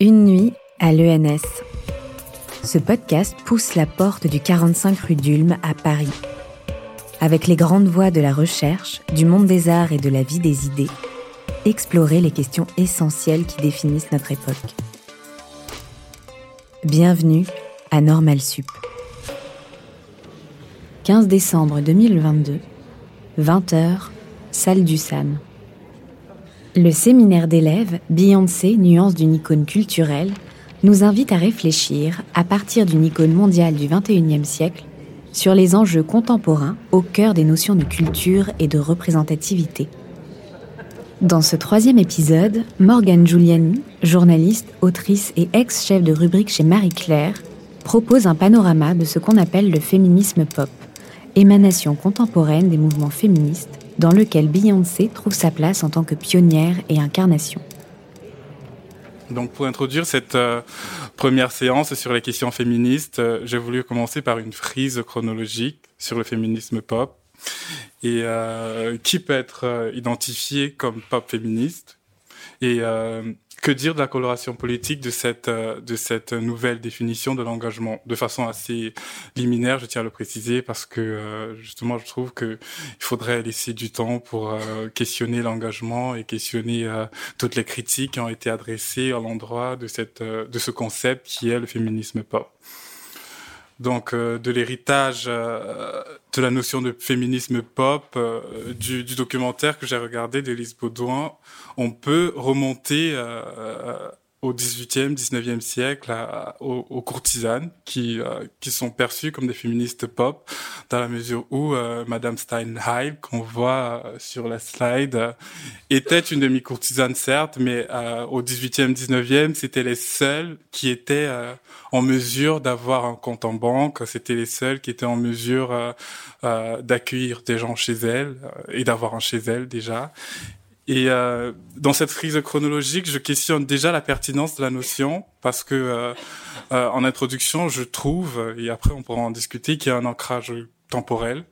Une nuit à l'ENS. Ce podcast pousse la porte du 45 rue d'Ulm à Paris. Avec les grandes voies de la recherche, du monde des arts et de la vie des idées, explorer les questions essentielles qui définissent notre époque. Bienvenue à Normal Sup. 15 décembre 2022, 20h, salle du SAN. Le séminaire d'élèves Beyoncé, nuance d'une icône culturelle, nous invite à réfléchir, à partir d'une icône mondiale du XXIe siècle, sur les enjeux contemporains au cœur des notions de culture et de représentativité. Dans ce troisième épisode, Morgane Giuliani, journaliste, autrice et ex-chef de rubrique chez Marie-Claire, propose un panorama de ce qu'on appelle le féminisme pop, émanation contemporaine des mouvements féministes dans lequel Beyoncé trouve sa place en tant que pionnière et incarnation. Donc pour introduire cette euh, première séance sur les questions féministes, euh, j'ai voulu commencer par une frise chronologique sur le féminisme pop et euh, qui peut être identifié comme pop féministe et que dire de la coloration politique de cette euh, de cette nouvelle définition de l'engagement? De façon assez liminaire, je tiens à le préciser parce que euh, justement je trouve que il faudrait laisser du temps pour euh, questionner l'engagement et questionner toutes les critiques qui ont été adressées à l'endroit de cette de ce concept qui est le féminisme pop donc de l'héritage de la notion de féminisme pop du, du, documentaire que j'ai regardé d'Élise Baudouin on peut remonter euh, euh, au 18e, 19e siècle aux, courtisanes qui, euh, qui sont perçues comme des féministes pop dans la mesure où Madame Steinheil, qu'on voit sur la slide, était une demi-courtisane certes, mais au 18e, 19e, c'était les seules qui étaient en mesure d'avoir un compte en banque, c'était les seules qui étaient en mesure d'accueillir des gens chez elles et d'avoir un chez elles déjà. Et euh, dans cette frise chronologique, je questionne déjà la pertinence de la notion parce que euh, euh, en introduction, je trouve, et après on pourra en discuter, qu'il y a un ancrage temporel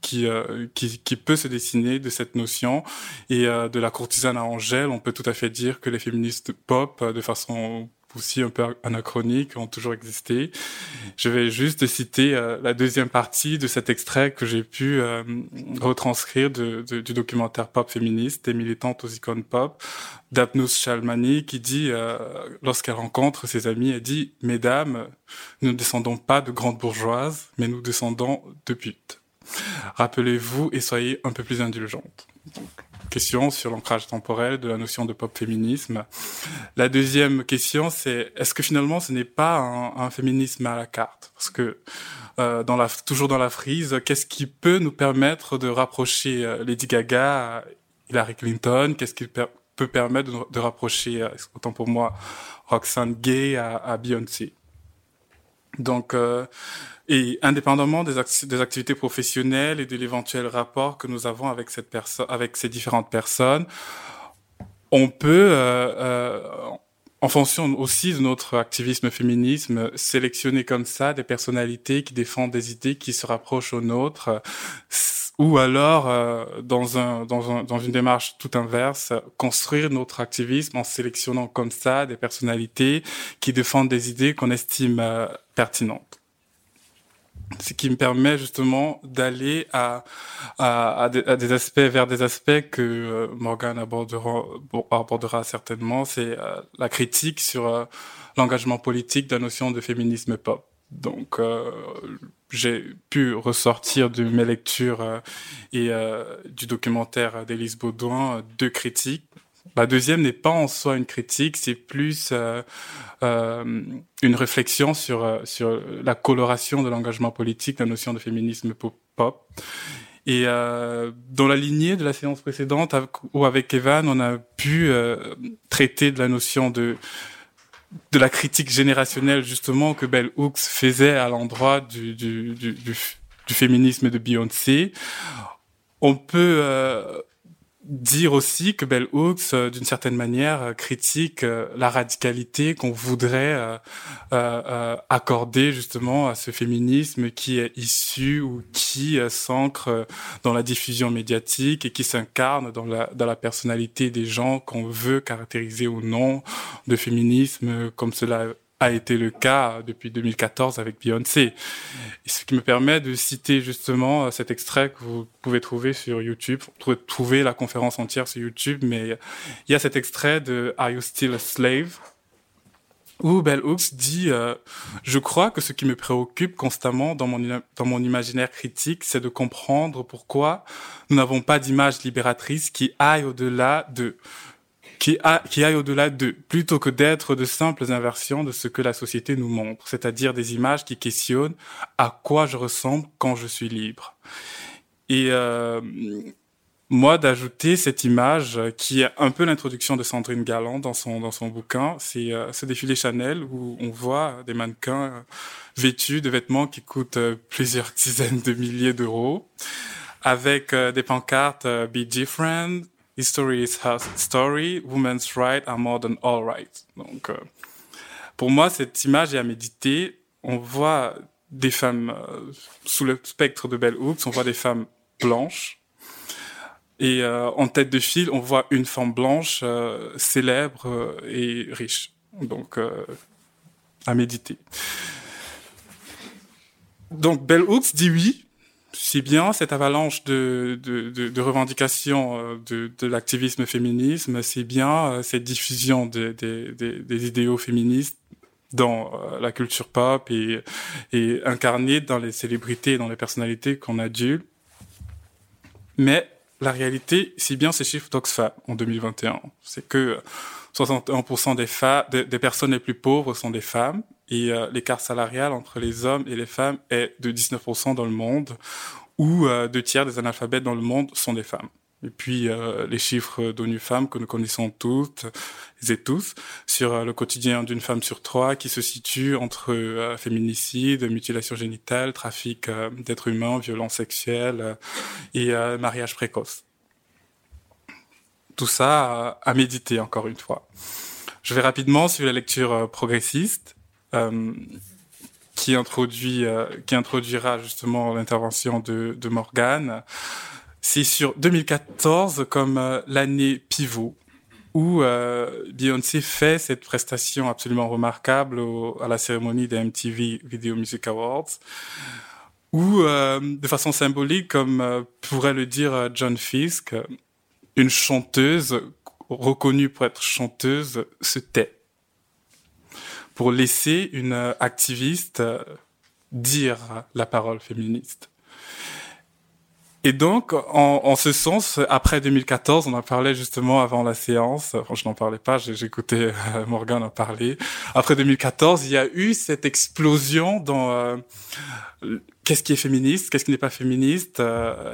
qui, euh, qui, qui, peut se dessiner de cette notion. Et euh, de la courtisane à Angèle, on peut tout à fait dire que les féministes pop, de façon aussi un peu anachroniques, ont toujours existé. Je vais juste citer euh, la deuxième partie de cet extrait que j'ai pu euh, retranscrire du documentaire pop féministe et militante aux icônes pop d'Apnous Chalmani qui dit, euh, lorsqu'elle rencontre ses amis, elle dit « Mesdames, nous ne descendons pas de grandes bourgeoises, mais nous descendons de putes. Rappelez-vous et soyez un peu plus indulgentes. » question sur l'ancrage temporel de la notion de pop féminisme. La deuxième question, c'est est-ce que finalement ce n'est pas un, féminisme à la carte? Parce que euh, dans la, toujours dans la frise, qu'est-ce qui peut nous permettre de rapprocher euh, Lady Gaga à Hillary Clinton? Qu'est-ce qui peut permettre de, de rapprocher, euh, autant pour moi, Roxane Gay à, à Beyoncé? Donc, euh, et indépendamment des, des, activités professionnelles et de l'éventuel rapport que nous avons avec cette personne, avec ces différentes personnes, on peut, euh, euh, en fonction aussi de notre activisme féminisme, sélectionner comme ça des personnalités qui défendent des idées qui se rapprochent aux nôtres, ou alors euh, dans un dans un dans une démarche tout inverse, construire notre activisme en sélectionnant comme ça des personnalités qui défendent des idées qu'on estime euh, pertinentes ce qui me permet justement d'aller à, aspects vers des aspects que euh, Morgan abordera, abordera certainement, c'est euh, la critique sur euh, l'engagement politique de la notion de féminisme pop. Donc, euh, j'ai pu ressortir de mes lectures et du documentaire d'Élise Baudouin deux critiques la deuxième n'est pas en soi une critique, c'est plus euh, euh, une réflexion sur euh, sur la coloration de l'engagement politique, la notion de féminisme pop. Et dans la lignée de la séance précédente, où avec Evan, on a pu traiter de la notion de de la critique générationnelle justement que Bell Hooks faisait à l'endroit du, du, du, féminisme de Beyoncé. On peut dire aussi que Bell Hooks, euh, d'une certaine manière, euh, critique euh, la radicalité qu'on voudrait accorder justement à ce féminisme qui est issu ou qui s'ancre dans la diffusion médiatique et qui s'incarne dans la, dans la personnalité des gens qu'on veut caractériser ou non de féminisme comme cela a été le cas depuis 2014 avec Beyoncé. ce qui me permet de citer justement cet extrait que vous pouvez trouver sur YouTube. Vous pouvez trouver la conférence entière sur YouTube, mais il y a cet extrait de Are You Still a Slave? où Bell Hooks dit euh, Je crois que ce qui me préoccupe constamment dans mon, dans mon imaginaire critique, c'est de comprendre pourquoi nous n'avons pas d'image libératrice qui aille au-delà de qui, a, qui aille au-delà de, plutôt que d'être de simples inversions de ce que la société nous montre, c'est-à-dire des images qui questionnent à quoi je ressemble quand je suis libre. Et euh, moi, d'ajouter cette image qui est un peu l'introduction de Sandrine Galland dans son dans son bouquin, c'est euh, ce défilé Chanel où on voit des mannequins vêtus de vêtements qui coûtent euh, plusieurs dizaines de milliers d'euros, avec euh, des pancartes Be Different, History is her story, women's rights are more than all rights. Donc, euh, pour moi, cette image est à méditer. On voit des femmes euh, sous le spectre de Bell Hooks, on voit des femmes blanches. Et euh, en tête de file, on voit une femme blanche célèbre et riche. Donc, à méditer. Donc, Bell Hooks dit oui, c'est bien cette avalanche de, de, de, de revendications euh, de, de l'activisme féminisme, c'est bien euh, cette diffusion des, des, des, idéaux féministes dans euh, la culture pop et, et incarnée dans les célébrités et dans les personnalités qu'on adule. Mais la réalité, c'est bien ces chiffres d'Oxfam en 2021. C'est que 61% des, des personnes les plus pauvres sont des femmes et euh, l'écart salarial entre les hommes et les femmes est de 19% dans le monde, où euh, deux tiers des analphabètes dans le monde sont des femmes. Et puis euh, les chiffres d'ONU Femmes que nous connaissons toutes et tous sur le quotidien d'une femme sur trois qui se situe entre féminicide, mutilation génitale, trafic d'êtres humains, violence sexuelle et mariage précoce. Tout ça à méditer encore une fois. Je vais rapidement suivre la lecture progressiste euh, qui introduit, euh, qui introduira justement l'intervention de, de Morgane. C'est sur 2014 comme euh, l'année pivot où Beyoncé fait cette prestation absolument remarquable à la cérémonie des MTV Video Music Awards, où, de façon symbolique, comme pourrait le dire John Fisk, une chanteuse reconnue pour être chanteuse se tait pour laisser une euh, activiste euh, dire la parole féministe. Et donc, en, ce sens, après 2014, on en parlait justement avant la séance. Je n'en parlais pas, j'écoutais euh, Morgan en parler. Après 2014, il y a eu cette explosion dans euh, qu'est-ce qui est féministe, qu'est-ce qui n'est pas féministe.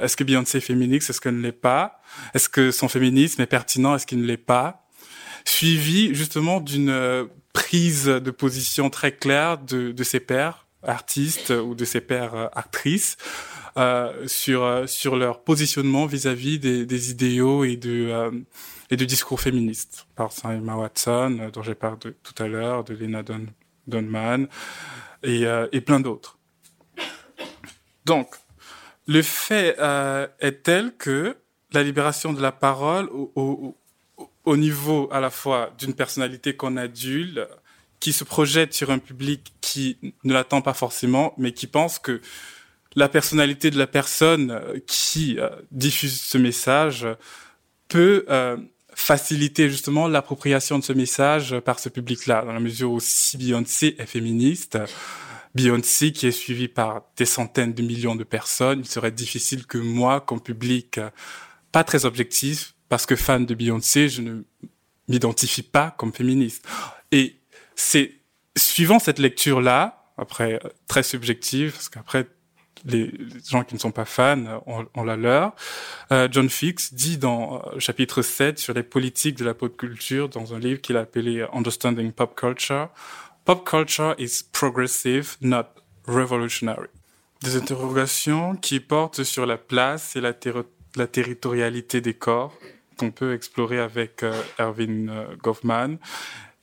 est-ce que Beyoncé est féministe, est-ce qu'elle ne l'est pas Est-ce que son féminisme est pertinent, est-ce qu'il ne l'est pas Suivi justement d'une prise de position très claire de, de ses pairs artistes ou de ses pairs euh, actrices euh, sur euh, sur leur positionnement vis-à-vis des, idéaux et de et de discours féministes. Par Emma Watson dont j'ai parlé tout à l'heure de Lena Don, Donman et, et plein d'autres. Donc le fait est tel que la libération de la parole au, au niveau à la fois d'une personnalité qu'on adule, qui se projette sur un public qui ne l'attend pas forcément, mais qui pense que la personnalité de la personne euh, qui euh, diffuse ce message peut euh, faciliter justement l'appropriation de ce message par ce public-là, dans la mesure où si Beyoncé est féministe, Beyoncé qui est suivie par des centaines de millions de personnes, il serait difficile que moi, comme public pas très objectif, parce que fan de Beyoncé, je ne m'identifie pas comme féministe. Et c'est suivant cette lecture-là, après très subjective, parce qu'après les gens qui ne sont pas fans ont, la leur. Euh, John Fix dit dans euh, chapitre 7 sur les politiques de la pop culture dans un livre qu'il a appelé Understanding Pop Culture. Pop culture is progressive, not revolutionary. Des interrogations qui portent sur la place et la, la territorialité des corps, qu'on peut explorer avec Erwin Goffman,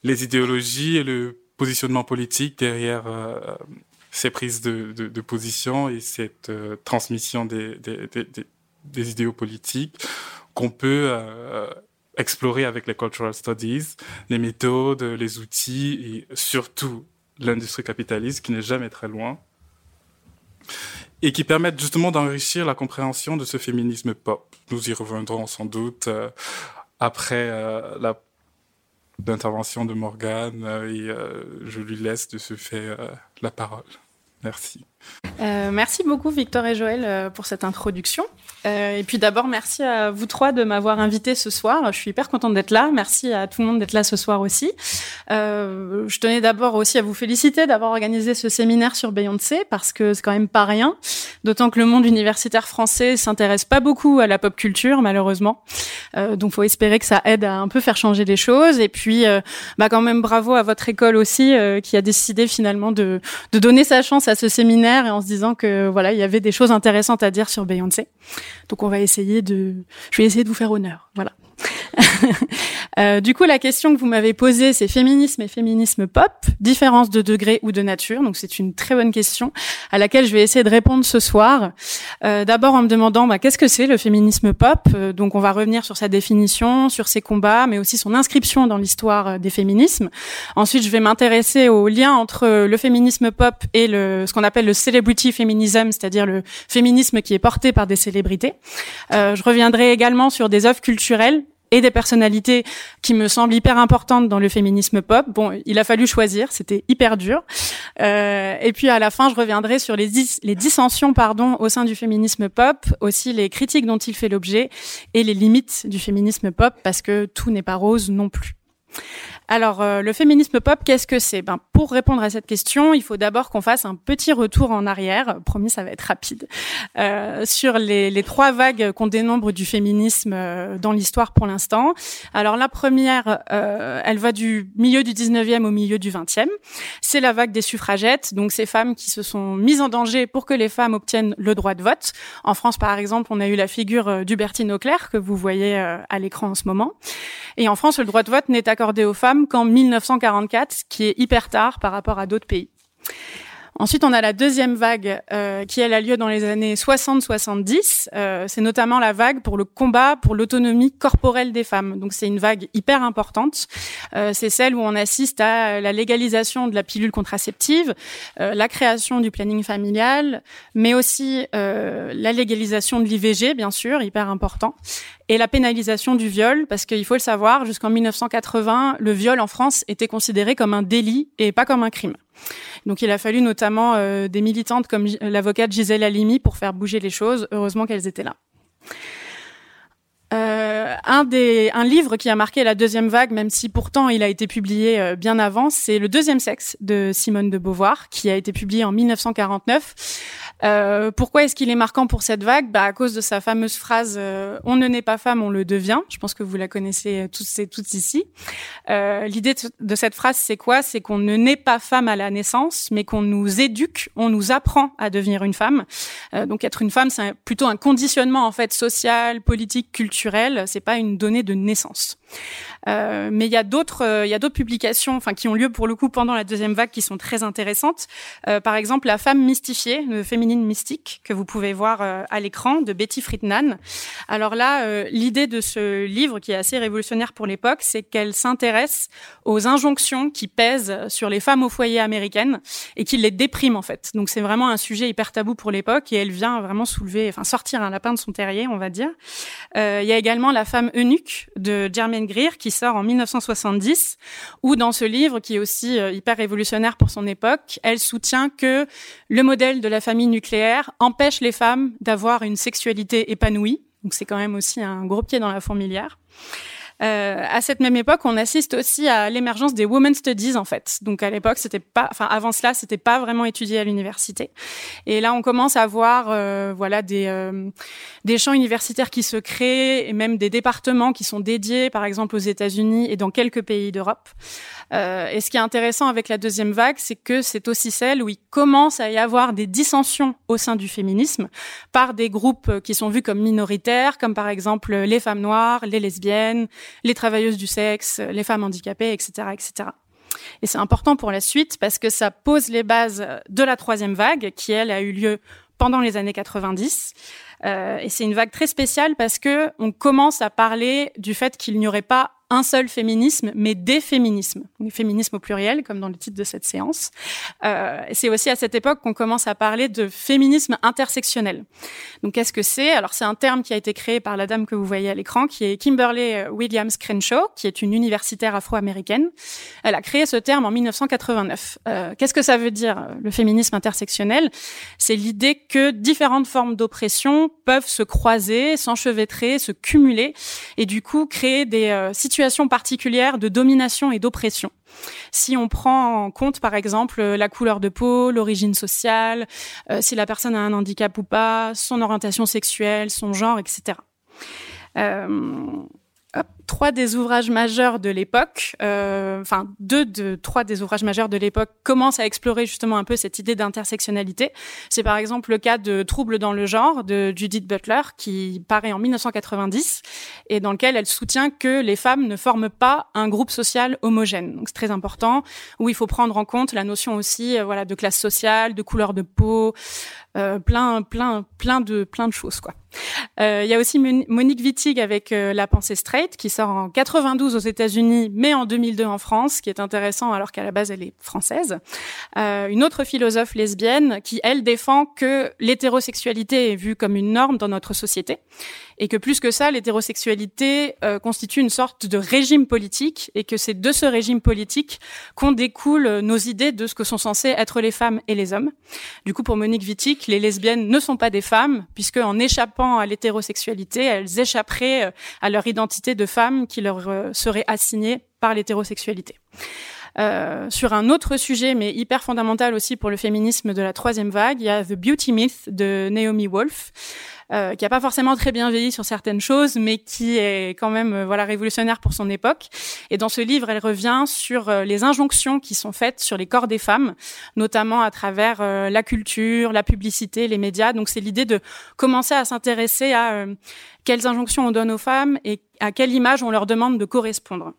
les idéologies et le positionnement politique derrière ces prises de, position et cette transmission des, idéaux politiques qu'on peut explorer avec les cultural studies, les méthodes, les outils et surtout l'industrie capitaliste qui n'est jamais très loin et qui permettent justement d'enrichir la compréhension de ce féminisme pop. Nous y reviendrons sans doute euh, après euh, la l'intervention de Morgane euh, et je lui laisse de se faire la parole. Merci. Euh, merci beaucoup Victor et Joël euh, pour cette introduction. Euh, et puis d'abord, merci à vous trois de m'avoir invité ce soir. Je suis hyper contente d'être là. Merci à tout le monde d'être là ce soir aussi. Je tenais d'abord aussi à vous féliciter d'avoir organisé ce séminaire sur Beyoncé parce que c'est quand même pas rien. D'autant que le monde universitaire français s'intéresse pas beaucoup à la pop culture malheureusement. Donc faut espérer que ça aide à un peu faire changer les choses. Et puis, bah quand même bravo à votre école aussi qui a décidé finalement de, de donner sa chance à ce séminaire et en se disant que voilà, il y avait des choses intéressantes à dire sur Beyoncé. Donc on va essayer de, je vais essayer de vous faire honneur. Voilà. Euh, du coup, la question que vous m'avez posée, c'est féminisme et féminisme pop, différence de degré ou de nature. Donc, c'est une très bonne question à laquelle je vais essayer de répondre ce soir. Euh, D'abord, en me demandant bah, qu'est-ce que c'est le féminisme pop? Euh, donc, on va revenir sur sa définition, sur ses combats, mais aussi son inscription dans l'histoire euh, des féminismes. Ensuite, je vais m'intéresser au lien entre le féminisme pop et le, ce qu'on appelle le celebrity feminism, c'est-à-dire le féminisme qui est porté par des célébrités. Euh, je reviendrai également sur des œuvres culturelles et des personnalités qui me semblent hyper importantes dans le féminisme pop. Bon, il a fallu choisir, c'était hyper dur. Euh, et puis à la fin, je reviendrai sur les, dissensions pardon au sein du féminisme pop, aussi les critiques dont il fait l'objet et les limites du féminisme pop parce que tout n'est pas rose non plus. Alors, euh, le féminisme pop, qu'est-ce que c'est? Ben, Pour répondre à cette question, il faut d'abord qu'on fasse un petit retour en arrière, promis ça va être rapide, euh, sur les, les, trois vagues qu'on dénombre du féminisme euh, dans l'histoire pour l'instant. Alors la première, euh, elle va du milieu du 19e au milieu du 20e. C'est la vague des suffragettes, donc ces femmes qui se sont mises en danger pour que les femmes obtiennent le droit de vote. En France, par exemple, on a eu la figure d'Hubertine Auclair, que vous voyez à l'écran en ce moment. Et en France, le droit de vote n'est accordé aux femmes qu'en 1944, ce qui est hyper tard par rapport à d'autres pays. Ensuite, on a la deuxième vague euh, qui elle a lieu dans les années 60-70. Euh, c'est notamment la vague pour le combat pour l'autonomie corporelle des femmes. Donc c'est une vague hyper importante. Euh, c'est celle où on assiste à la légalisation de la pilule contraceptive, euh, la création du planning familial, mais aussi la légalisation de l'IVG, bien sûr, hyper important, et la pénalisation du viol, parce qu'il faut le savoir, jusqu'en 1980, le viol en France était considéré comme un délit et pas comme un crime. Donc il a fallu notamment euh, des militantes comme l'avocate Gisèle Halimi pour faire bouger les choses. Heureusement qu'elles étaient là. Euh, un des un livre qui a marqué la deuxième vague, même si pourtant il a été publié euh, bien avant, c'est Le deuxième sexe de Simone de Beauvoir, qui a été publié en 1949. Euh, pourquoi est-ce qu'il est marquant pour cette vague? Bah, À cause de sa fameuse phrase euh, On ne naît pas femme, on le devient ». Je pense que vous la connaissez tous et toutes ici. Euh, L'idée de, cette phrase, c'est quoi? C'est qu'on ne naît pas femme à la naissance, mais qu'on nous éduque, on nous apprend à devenir une femme. Euh, donc être une femme, c'est plutôt un conditionnement en fait social, politique, culturel. C'est pas une donnée de naissance. Euh, mais il y a d'autres, euh, y a d'autres publications, enfin qui ont lieu pour le coup pendant la deuxième vague, qui sont très intéressantes. Euh, par exemple, la femme mystifiée, le féminine mystique, que vous pouvez voir à l'écran, de Betty Friedan. Alors là, l'idée de ce livre, qui est assez révolutionnaire pour l'époque, c'est qu'elle s'intéresse aux injonctions qui pèsent sur les femmes au foyer américaines et qui les dépriment en fait. Donc c'est vraiment un sujet hyper tabou pour l'époque et elle vient vraiment soulever, enfin sortir un lapin de son terrier, on va dire. Il y a également la femme eunuque de Germaine Greer qui sort en 1970, où dans ce livre, qui est aussi euh, hyper révolutionnaire pour son époque, elle soutient que le modèle de la famille nucléaire empêche les femmes d'avoir une sexualité épanouie. Donc c'est quand même aussi un gros pied dans la fourmilière. Euh, à cette même époque, on assiste aussi à l'émergence des women studies en fait. Donc à l'époque, c'était pas, enfin avant cela, c'était pas vraiment étudié à l'université. Et là, on commence à voir, euh, voilà, des euh, des champs universitaires qui se créent et même des départements qui sont dédiés, par exemple aux États-Unis et dans quelques pays d'Europe. Euh, et ce qui est intéressant avec la deuxième vague, c'est que c'est aussi celle où il commence à y avoir des dissensions au sein du féminisme par des groupes qui sont vus comme minoritaires, comme par exemple les femmes noires, les lesbiennes, les travailleuses du sexe, les femmes handicapées, etc., etc. Et c'est important pour la suite parce que ça pose les bases de la troisième vague qui, elle, a eu lieu pendant les années 90. Euh, et c'est une vague très spéciale parce que on commence à parler du fait qu'il n'y aurait pas un seul féminisme, mais des féminismes. Féminisme au pluriel, comme dans le titre de cette séance. Euh, c'est aussi à cette époque qu'on commence à parler de féminisme intersectionnel. Donc, qu'est-ce que c'est? Alors, c'est un terme qui a été créé par la dame que vous voyez à l'écran, qui est Kimberly euh, Williams Crenshaw, qui est une universitaire afro-américaine. Elle a créé ce terme en 1989. Euh, qu'est-ce que ça veut dire, le féminisme intersectionnel? C'est l'idée que différentes formes d'oppression peuvent se croiser, s'enchevêtrer, se cumuler, et du coup créer des situations situation particulière de domination et d'oppression. Si on prend en compte, par exemple, la couleur de peau, l'origine sociale, euh, si la personne a un handicap ou pas, son orientation sexuelle, son genre, etc trois des ouvrages majeurs de l'époque, euh, enfin deux de trois des ouvrages majeurs de l'époque commencent à explorer justement un peu cette idée d'intersectionnalité. C'est par exemple le cas de Troubles dans le genre de Judith Butler qui paraît en 1990 et dans lequel elle soutient que les femmes ne forment pas un groupe social homogène. Donc c'est très important où il faut prendre en compte la notion aussi euh, voilà de classe sociale, de couleur de peau, euh, plein plein plein de plein de choses quoi. Euh, il y a aussi Monique Wittig avec euh, La pensée straight qui sort en 92 aux États-Unis, mais en 2002 en France, qui est intéressant alors qu'à la base elle est française. Une autre philosophe lesbienne qui elle défend que l'hétérosexualité est vue comme une norme dans notre société et que plus que ça, l'hétérosexualité constitue une sorte de régime politique et que c'est de ce régime politique qu'on découle nos idées de ce que sont censés être les femmes et les hommes. Du coup, pour Monique Wittig, les lesbiennes ne sont pas des femmes puisque en échappant à l'hétérosexualité, elles échapperaient euh, à leur identité de femme qui leur euh, serait assignée par l'hétérosexualité. Euh, sur un autre sujet, mais hyper fondamental aussi pour le féminisme de la troisième vague, il y a The Beauty Myth de Naomi Wolf. Euh, qui a pas forcément très bien vieilli sur certaines choses, mais qui est quand même euh, voilà révolutionnaire pour son époque. Et dans ce livre, elle revient sur euh, les injonctions qui sont faites sur les corps des femmes, notamment à travers la culture, la publicité, les médias. Donc c'est l'idée de commencer à s'intéresser à quelles injonctions on donne aux femmes et à quelle image on leur demande de correspondre.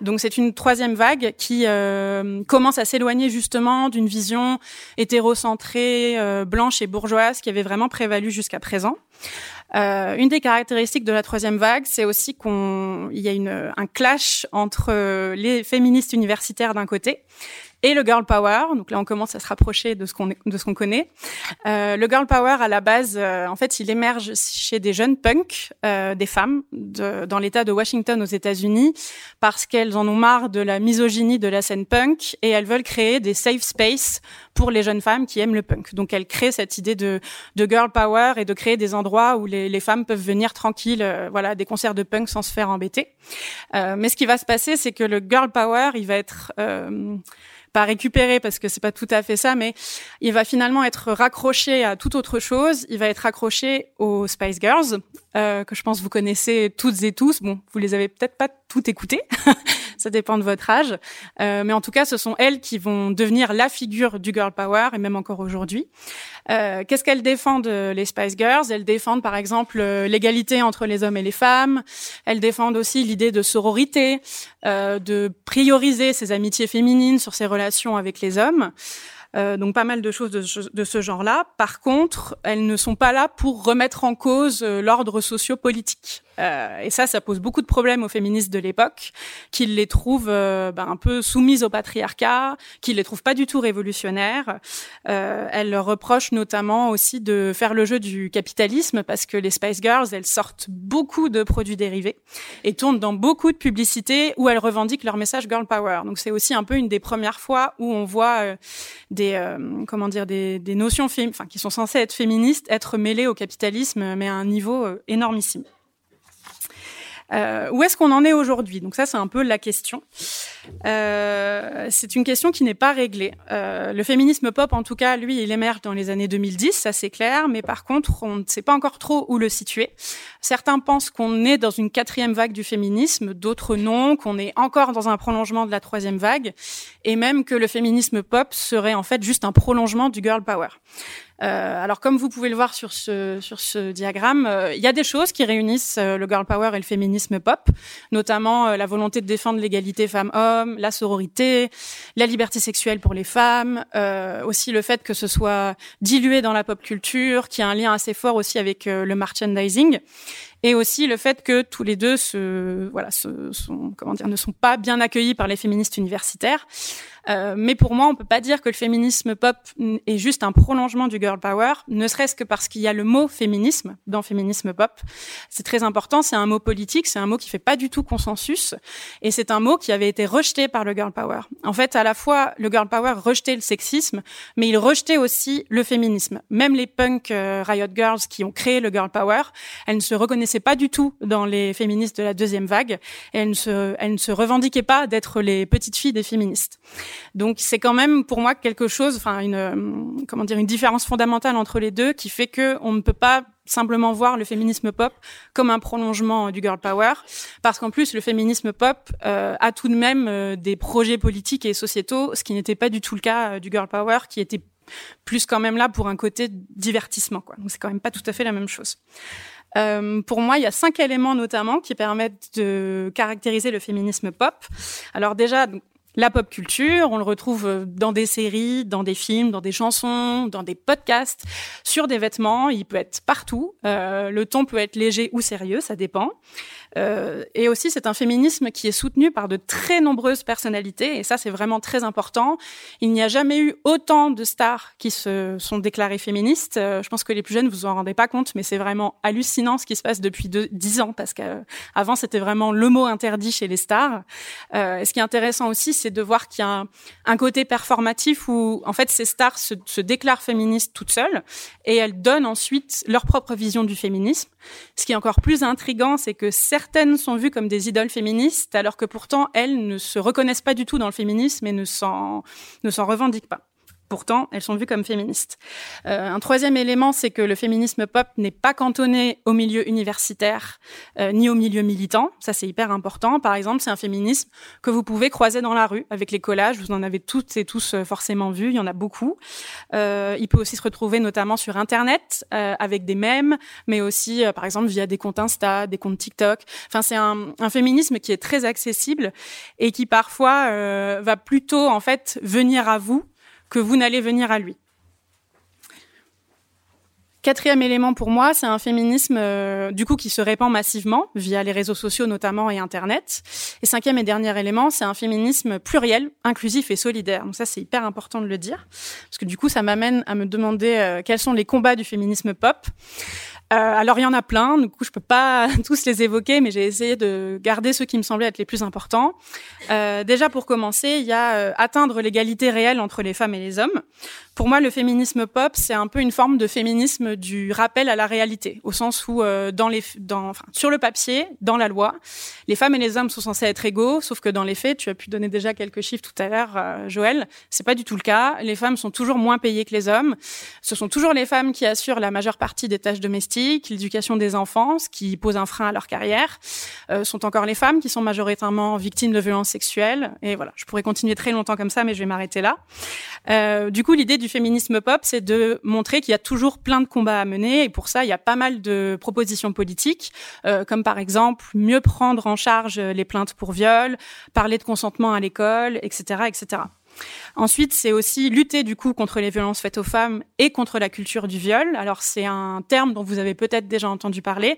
Donc c'est une troisième vague qui euh, commence à s'éloigner justement d'une vision hétérocentrée, euh, blanche et bourgeoise qui avait vraiment prévalu jusqu'à présent. Euh, une des caractéristiques de la troisième vague, c'est aussi qu'il y a un clash entre les féministes universitaires d'un côté et le girl power. Donc là, on commence à se rapprocher de ce qu'on de ce qu'on connaît. Euh, le girl power, à la base, euh, en fait, il émerge chez des jeunes punks, euh, des femmes, de, dans l'État de Washington aux États-Unis, parce qu'elles en ont marre de la misogynie de la scène punk et elles veulent créer des safe spaces pour les jeunes femmes qui aiment le punk. Donc elles créent cette idée de, de girl power et de créer des endroits où les, les femmes peuvent venir tranquilles, euh, voilà, des concerts de punk sans se faire embêter. Euh, mais ce qui va se passer, c'est que le girl power, il va être pas récupérer parce que c'est pas tout à fait ça, mais il va finalement être raccroché à toute autre chose. Il va être raccroché aux Spice Girls, euh, que je pense vous connaissez toutes et tous. Bon, vous les avez peut-être pas toutes écoutées, ça dépend de votre âge, euh, mais en tout cas, ce sont elles qui vont devenir la figure du girl power et même encore aujourd'hui. Euh, Qu'est-ce qu'elles défendent les Spice Girls? Elles défendent par exemple l'égalité entre les hommes et les femmes. Elles défendent aussi l'idée de sororité, euh, de prioriser ses amitiés féminines sur ses relations avec les hommes. Euh, donc pas mal de choses de, ce genre-là. Par contre, elles ne sont pas là pour remettre en cause euh, l'ordre socio-politique. Euh, et ça, ça pose beaucoup de problèmes aux féministes de l'époque, qui les trouvent euh, ben, un peu soumises au patriarcat, qui les trouvent pas du tout révolutionnaires. Euh, elles leur reprochent notamment aussi de faire le jeu du capitalisme, parce que les Spice Girls, elles sortent beaucoup de produits dérivés et tournent dans beaucoup de publicités où elles revendiquent leur message girl power. Donc c'est aussi un peu une des premières fois où on voit des comment dire des, notions qui sont censées être féministes être mêlées au capitalisme mais à un niveau énormissime. Euh, où est-ce qu'on en est aujourd'hui? Donc ça, c'est un peu la question. euh, c'est une question qui n'est pas réglée. Euh, le féminisme pop, en tout cas, lui, il émerge dans les années 2010, ça c'est clair, mais par contre, on ne sait pas encore trop où le situer. Certains pensent qu'on est dans une quatrième vague du féminisme, d'autres non, qu'on est encore dans un prolongement de la troisième vague, et même que le féminisme pop serait en fait juste un prolongement du girl power. Euh, alors comme vous pouvez le voir sur ce sur ce diagramme, euh, il y a des choses qui réunissent euh, le girl power et le féminisme pop, notamment la volonté de défendre l'égalité femmes-hommes, la sororité, la liberté sexuelle pour les femmes, aussi le fait que ce soit dilué dans la pop culture, qui a un lien assez fort aussi avec le merchandising et aussi le fait que tous les deux se, voilà, se, sont, comment dire, ne sont pas bien accueillis par les féministes universitaires. Euh, mais pour moi, on peut pas dire que le féminisme pop est juste un prolongement du girl power, ne serait-ce que parce qu'il y a le mot féminisme dans féminisme pop. C'est très important, c'est un mot politique, c'est un mot qui fait pas du tout consensus, et c'est un mot qui avait été rejeté par le girl power. En fait, à la fois, le girl power rejetait le sexisme, mais il rejetait aussi le féminisme. Même les punk euh, riot girls qui ont créé le girl power, elles ne se reconnaissaient pas du tout dans les féministes de la deuxième vague, et elles ne se, elles ne se revendiquaient pas d'être les petites filles des féministes. Donc c'est quand même pour moi quelque chose, enfin une euh, comment dire une différence fondamentale entre les deux qui fait que on ne peut pas simplement voir le féminisme pop comme un prolongement du girl power, parce qu'en plus le féminisme pop euh, a tout de même euh, des projets politiques et sociétaux, ce qui n'était pas du tout le cas du girl power, qui était plus quand même là pour un côté divertissement. Quoi. Donc c'est quand même pas tout à fait la même chose. Euh, pour moi, il y a cinq éléments notamment qui permettent de caractériser le féminisme pop. Alors déjà, la pop culture, on le retrouve euh, dans des séries, dans des films, dans des chansons, dans des podcasts, sur des vêtements. Il peut être partout. Euh, le ton peut être léger ou sérieux, ça dépend. Euh, et aussi, c'est un féminisme qui est soutenu par de très nombreuses personnalités, et ça, c'est vraiment très important. Il n'y a jamais eu autant de stars qui se sont déclarées féministes. Euh, je pense que les plus jeunes, vous en rendez pas compte, mais c'est vraiment hallucinant ce qui se passe depuis dix ans, parce qu'avant, c'était vraiment le mot interdit chez les stars. Euh, et ce qui est intéressant aussi, c'est de voir qu'il y a un, côté performatif où, en fait, ces stars se, déclarent féministes toutes seules, et elles donnent ensuite leur propre vision du féminisme. Ce qui est encore plus intrigant, c'est que certaines sont vues comme des idoles féministes, alors que pourtant elles ne se reconnaissent pas du tout dans le féminisme et ne s'en revendiquent pas. Pourtant, elles sont vues comme féministes. Euh, un troisième élément, c'est que le féminisme pop n'est pas cantonné au milieu universitaire euh, ni au milieu militant. Ça, c'est hyper important. Par exemple, c'est un féminisme que vous pouvez croiser dans la rue avec les collages. Vous en avez toutes et tous euh, forcément vu. Il y en a beaucoup. il peut aussi se retrouver notamment sur Internet avec des mèmes, mais aussi, par exemple, via des comptes Insta, des comptes TikTok. Enfin, c'est un, un, féminisme qui est très accessible et qui parfois va plutôt en fait venir à vous que vous n'allez venir à lui. Quatrième élément pour moi, c'est un féminisme euh, du coup qui se répand massivement via les réseaux sociaux notamment et Internet. Et cinquième et dernier élément, c'est un féminisme pluriel, inclusif et solidaire. Donc ça, c'est hyper important de le dire parce que du coup, ça m'amène à me demander euh, quels sont les combats du féminisme pop. Euh, alors il y en a plein, du coup je peux pas tous les évoquer, mais j'ai essayé de garder ceux qui me semblaient être les plus importants. Euh, déjà pour commencer, il y a euh, atteindre l'égalité réelle entre les femmes et les hommes. Pour moi, le féminisme pop, c'est un peu une forme de féminisme du rappel à la réalité, au sens où euh, dans les, dans, enfin, sur le papier, dans la loi, les femmes et les hommes sont censés être égaux, sauf que dans les faits, tu as pu donner déjà quelques chiffres tout à l'heure, euh, Joël, c'est pas du tout le cas. Les femmes sont toujours moins payées que les hommes. Ce sont toujours les femmes qui assurent la majeure partie des tâches domestiques, l'éducation des enfants, ce qui pose un frein à leur carrière. Euh, sont encore les femmes qui sont majoritairement victimes de violences sexuelles. Et voilà, je pourrais continuer très longtemps comme ça, mais je vais m'arrêter là. Euh, du coup, l'idée du féminisme pop, c'est de montrer qu'il y a toujours plein de combats à mener. Et pour ça, il y a pas mal de propositions politiques, euh, comme par exemple mieux prendre en charge les plaintes pour viol, parler de consentement à l'école, etc., etc. Ensuite, c'est aussi lutter du coup contre les violences faites aux femmes et contre la culture du viol. Alors c'est un terme dont vous avez peut-être déjà entendu parler.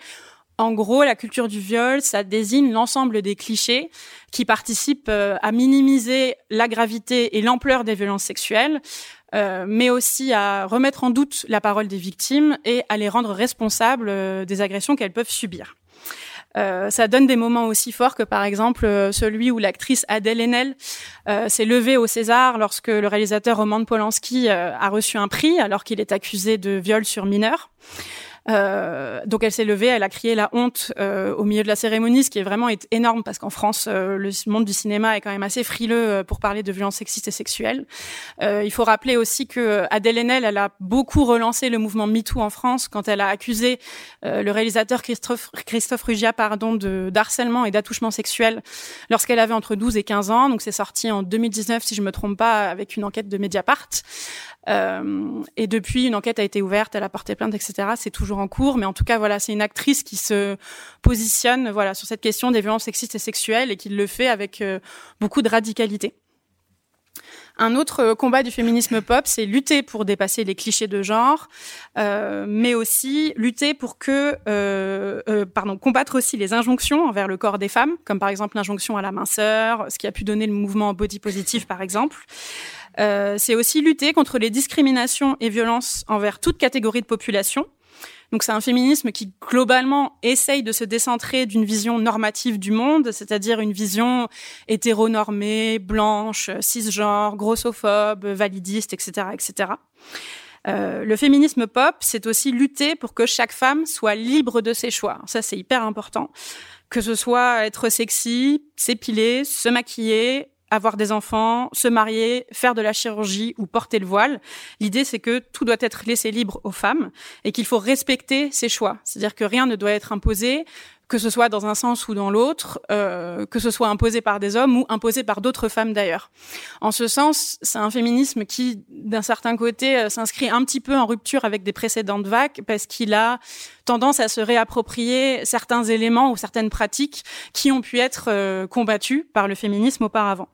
En gros, la culture du viol, ça désigne l'ensemble des clichés qui participent euh, à minimiser la gravité et l'ampleur des violences sexuelles, mais aussi à remettre en doute la parole des victimes et à les rendre responsables euh, des agressions qu'elles peuvent subir. ça donne des moments aussi forts que par exemple celui où l'actrice Adèle Haenel s'est levée au César lorsque le réalisateur Roman Polanski a reçu un prix alors qu'il est accusé de viol sur mineur. Euh, donc elle s'est levée, elle a crié la honte euh, au milieu de la cérémonie, ce qui est vraiment énorme parce qu'en France, euh, le monde du cinéma est quand même assez frileux pour parler de violences sexistes et sexuelles. il faut rappeler aussi que Adèle elle a beaucoup relancé le mouvement MeToo en France quand elle a accusé le réalisateur Christophe, Christophe Rugia pardon, de d'harcèlement et d'attouchement sexuel lorsqu'elle avait entre 12 et 15 ans. Donc c'est sorti en 2019 si je me trompe pas avec une enquête de Mediapart. Euh, et depuis, une enquête a été ouverte, elle a porté plainte, etc. C'est toujours en cours, mais en tout cas, voilà, c'est une actrice qui se positionne, voilà, sur cette question des violences sexistes et sexuelles et qui le fait avec euh, beaucoup de radicalité. Un autre euh, combat du féminisme pop, c'est lutter pour dépasser les clichés de genre, euh, mais aussi lutter pour que, euh, euh, pardon, combattre aussi les injonctions envers le corps des femmes, comme par exemple l'injonction à la minceur, ce qui a pu donner le mouvement body positive, par exemple. C'est aussi lutter contre les discriminations et violences envers toute catégorie de population. Donc c'est un féminisme qui globalement essaye de se décentrer d'une vision normative du monde, c'est-à-dire une vision hétéronormée, blanche, cisgenre, grossophobe, validiste, etc., etc. Euh, le féminisme pop, c'est aussi lutter pour que chaque femme soit libre de ses choix. Ça, c'est hyper important. Que ce soit être sexy, s'épiler, se maquiller, avoir des enfants, se marier, faire de la chirurgie ou porter le voile. L'idée, c'est que tout doit être laissé libre aux femmes et qu'il faut respecter ses choix. C'est-à-dire que rien ne doit être imposé, que ce soit dans un sens ou dans l'autre, euh, que ce soit imposé par des hommes ou imposé par d'autres femmes d'ailleurs. En ce sens, c'est un féminisme qui, d'un certain côté, euh, s'inscrit un petit peu en rupture avec des précédentes vagues parce qu'il a tendance à se réapproprier certains éléments ou certaines pratiques qui ont pu être euh, combattues par le féminisme auparavant.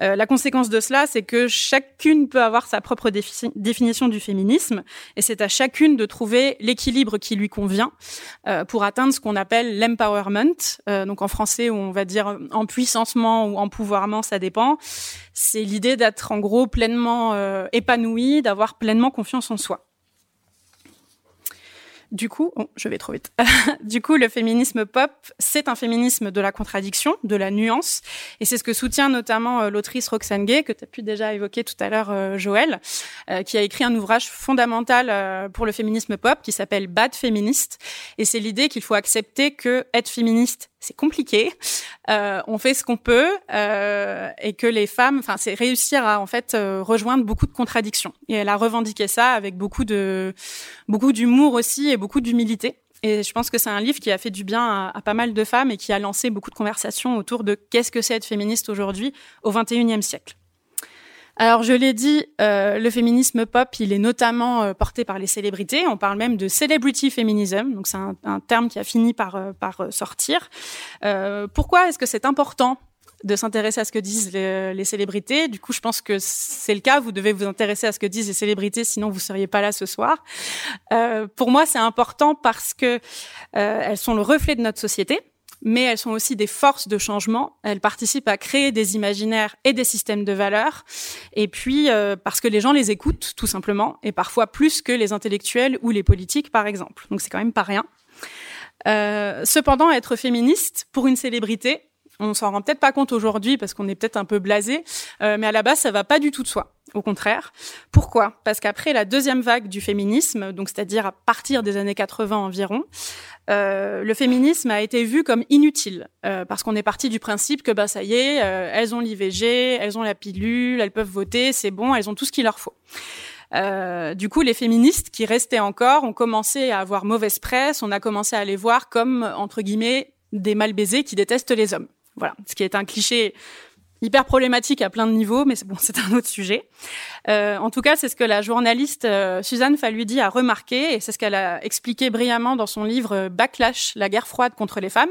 Euh, la conséquence de cela, c'est que chacune peut avoir sa propre définition du féminisme, et c'est à chacune de trouver l'équilibre qui lui convient euh, pour atteindre ce qu'on appelle l'empowerment. Euh, donc en français, on va dire en puissancement ou en pouvoirment, ça dépend. C'est l'idée d'être en gros pleinement épanoui, d'avoir pleinement confiance en soi. Du coup, oh, je vais trop vite. du coup, le féminisme pop, c'est un féminisme de la contradiction, de la nuance, et c'est ce que soutient notamment euh, l'autrice Roxane Gay, que tu as pu déjà évoquer tout à l'heure, euh, Joël, euh, qui a écrit un ouvrage fondamental pour le féminisme pop qui s'appelle Bad Féministe, et c'est l'idée qu'il faut accepter que être féministe, c'est compliqué. Euh, on fait ce qu'on peut euh, et que les femmes, enfin, c'est réussir à en fait euh, rejoindre beaucoup de contradictions. Et elle a revendiqué ça avec beaucoup de beaucoup d'humour aussi et beaucoup d'humilité. Et je pense que c'est un livre qui a fait du bien à, pas mal de femmes et qui a lancé beaucoup de conversations autour de qu'est-ce que c'est être féministe aujourd'hui au 21e siècle. Alors, je l'ai dit, euh, le féminisme pop, il est notamment euh, porté par les célébrités. On parle même de celebrity feminism, donc c'est un, terme qui a fini par, euh, sortir. pourquoi est-ce que c'est important de s'intéresser à ce que disent les, célébrités? Du coup, je pense que c'est le cas. Vous devez vous intéresser à ce que disent les célébrités, sinon vous seriez pas là ce soir. Pour moi, c'est important parce que elles sont le reflet de notre société mais elles sont aussi des forces de changement. Elles participent à créer des imaginaires et des systèmes de valeurs. Et puis, euh, parce que les gens les écoutent, tout simplement, et parfois plus que les intellectuels ou les politiques, par exemple. Donc, c'est quand même pas rien. Euh, cependant, être féministe, pour une célébrité, on s'en rend peut-être pas compte aujourd'hui parce qu'on est peut-être un peu blasé, euh, mais à la base, ça va pas du tout de soi. Au contraire. Pourquoi? Parce qu'après la deuxième vague du féminisme, donc c'est-à-dire à partir des années 80 environ, euh, le féminisme a été vu comme inutile euh, parce qu'on est parti du principe que bah ça y est, euh, elles ont l'IVG, elles ont la pilule, elles peuvent voter, c'est bon, elles ont tout ce qu'il leur faut. Euh, du coup, les féministes qui restaient encore ont commencé à avoir mauvaise presse. On a commencé à les voir comme entre guillemets des mal baisés qui détestent les hommes. Voilà, ce qui est un cliché hyper problématique à plein de niveaux, mais bon, c'est un autre sujet. Euh, en tout cas, c'est ce que la journaliste euh, Suzanne Faluidi a remarqué, et c'est ce qu'elle a expliqué brillamment dans son livre euh, Backlash, la guerre froide contre les femmes,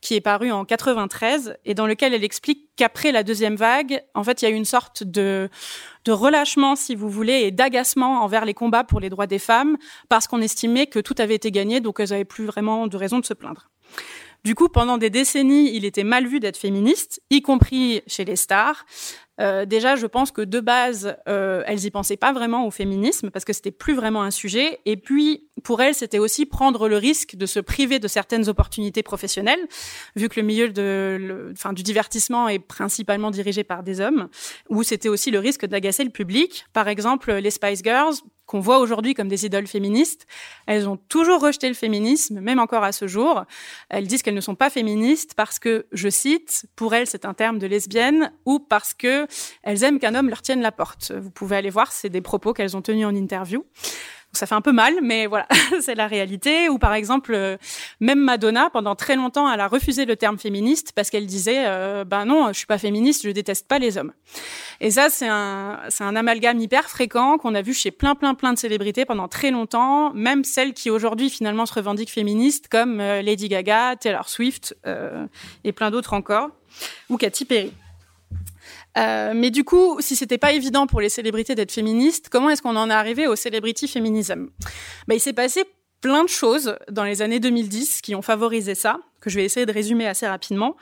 qui est paru en 93, et dans lequel elle explique qu'après la deuxième vague, en fait, il y a eu une sorte de de relâchement, si vous voulez, et d'agacement envers les combats pour les droits des femmes, parce qu'on estimait que tout avait été gagné, donc elles n'avaient plus vraiment de raison de se plaindre. Du coup, pendant des décennies, il était mal vu d'être féministe, y compris chez les stars. Euh, déjà, je pense que de base, euh, elles y pensaient pas vraiment au féminisme parce que c'était plus vraiment un sujet. Et puis, pour elles, c'était aussi prendre le risque de se priver de certaines opportunités professionnelles, vu que le milieu de, du divertissement est principalement dirigé par des hommes, où c'était aussi le risque d'agacer le public. Par exemple, les Spice Girls, qu'on voit aujourd'hui comme des idoles féministes, elles ont toujours rejeté le féminisme, même encore à ce jour. Elles disent qu'elles ne sont pas féministes parce que, je cite, pour elles c'est un terme de lesbienne ou parce que elles aiment qu'un homme leur tienne la porte. Vous pouvez aller voir, c'est des propos qu'elles ont tenus en interview ça fait un peu mal, mais voilà, c'est la réalité. Ou par exemple, euh, même Madonna, pendant très longtemps, elle a refusé le terme féministe parce qu'elle disait, euh, ben non, je suis pas féministe, je déteste pas les hommes. Et ça, c'est un, c'est un amalgame hyper fréquent qu'on a vu chez plein, plein, plein de célébrités pendant très longtemps, même celles qui aujourd'hui finalement se revendiquent féministes, comme euh, Lady Gaga, Taylor Swift et plein d'autres encore, ou Katy Perry. Euh, mais du coup, si c'était pas évident pour les célébrités d'être féministes, comment est-ce qu'on en est arrivé au celebrity féminisme? Bah, Il s'est passé plein de choses dans les années 2010 qui ont favorisé ça, que je vais essayer de résumer assez rapidement.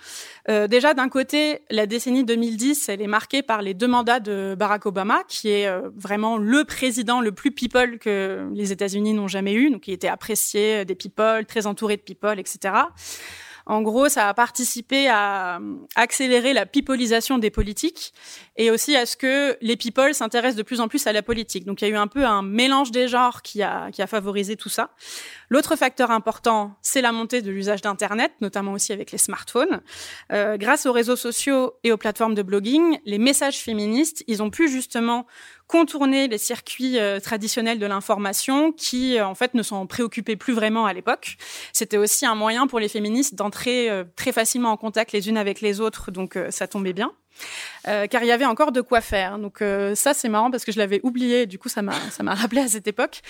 Euh, déjà, d'un côté, la décennie 2010, elle est marquée par les deux mandats de Barack Obama, qui est euh, vraiment le président le plus people que les États-Unis n'ont jamais eu, donc il était apprécié des people, très entouré de people, etc. En gros, ça a participé à accélérer la pipolisation des politiques et aussi à ce que les people s'intéressent de plus en plus à la politique. Donc il y a eu un peu un mélange des genres qui a, qui a favorisé tout ça. L'autre facteur important, c'est la montée de l'usage d'Internet, notamment aussi avec les smartphones. Euh, grâce aux réseaux sociaux et aux plateformes de blogging, les messages féministes, ils ont pu justement contourner les circuits euh, traditionnels de l'information qui, euh, en fait, ne s'en préoccupaient plus vraiment à l'époque. C'était aussi un moyen pour les féministes d'entrer euh, très facilement en contact les unes avec les autres, donc ça tombait bien. Car il y avait encore de quoi faire. Donc euh, ça c'est marrant parce que je l'avais oublié. Du coup ça m'a ça m'a rappelé à cette époque.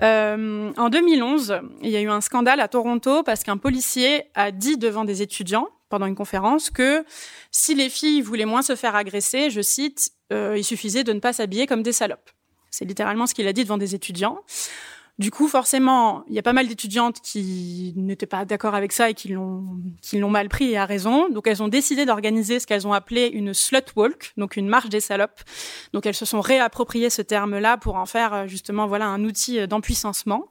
En 2011, il y a eu un scandale à Toronto parce qu'un policier a dit devant des étudiants pendant une conférence que si les filles voulaient moins se faire agresser, je cite, il suffisait de ne pas s'habiller comme des salopes. C'est littéralement ce qu'il a dit devant des étudiants. Du coup, forcément, il y a pas mal d'étudiantes qui n'étaient pas d'accord avec ça et qui l'ont qui l'ont mal pris et à raison. Donc elles ont décidé d'organiser ce qu'elles ont appelé une slut walk, donc une marche des salopes. Donc elles se sont réappropriées ce terme-là pour en faire euh, justement voilà un outil d'empuissancement.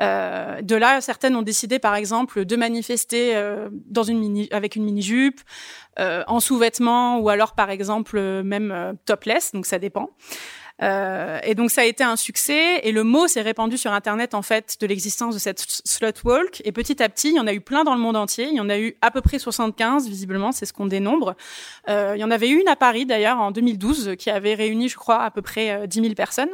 Euh, de là, certaines ont décidé par exemple de manifester euh, dans une mini avec une mini jupe, euh, en sous-vêtements ou alors par exemple même topless. Donc ça dépend. Euh, et donc ça a été un succès et le mot s'est répandu sur Internet en fait de l'existence de cette slut walk. Et petit à petit, il y en a eu plein dans le monde entier. Il y en a eu à peu près 75 visiblement, c'est ce qu'on dénombre. Euh, il y en avait une à Paris d'ailleurs en 2012 qui avait réuni, je crois, à peu près 10 euh, 000 personnes.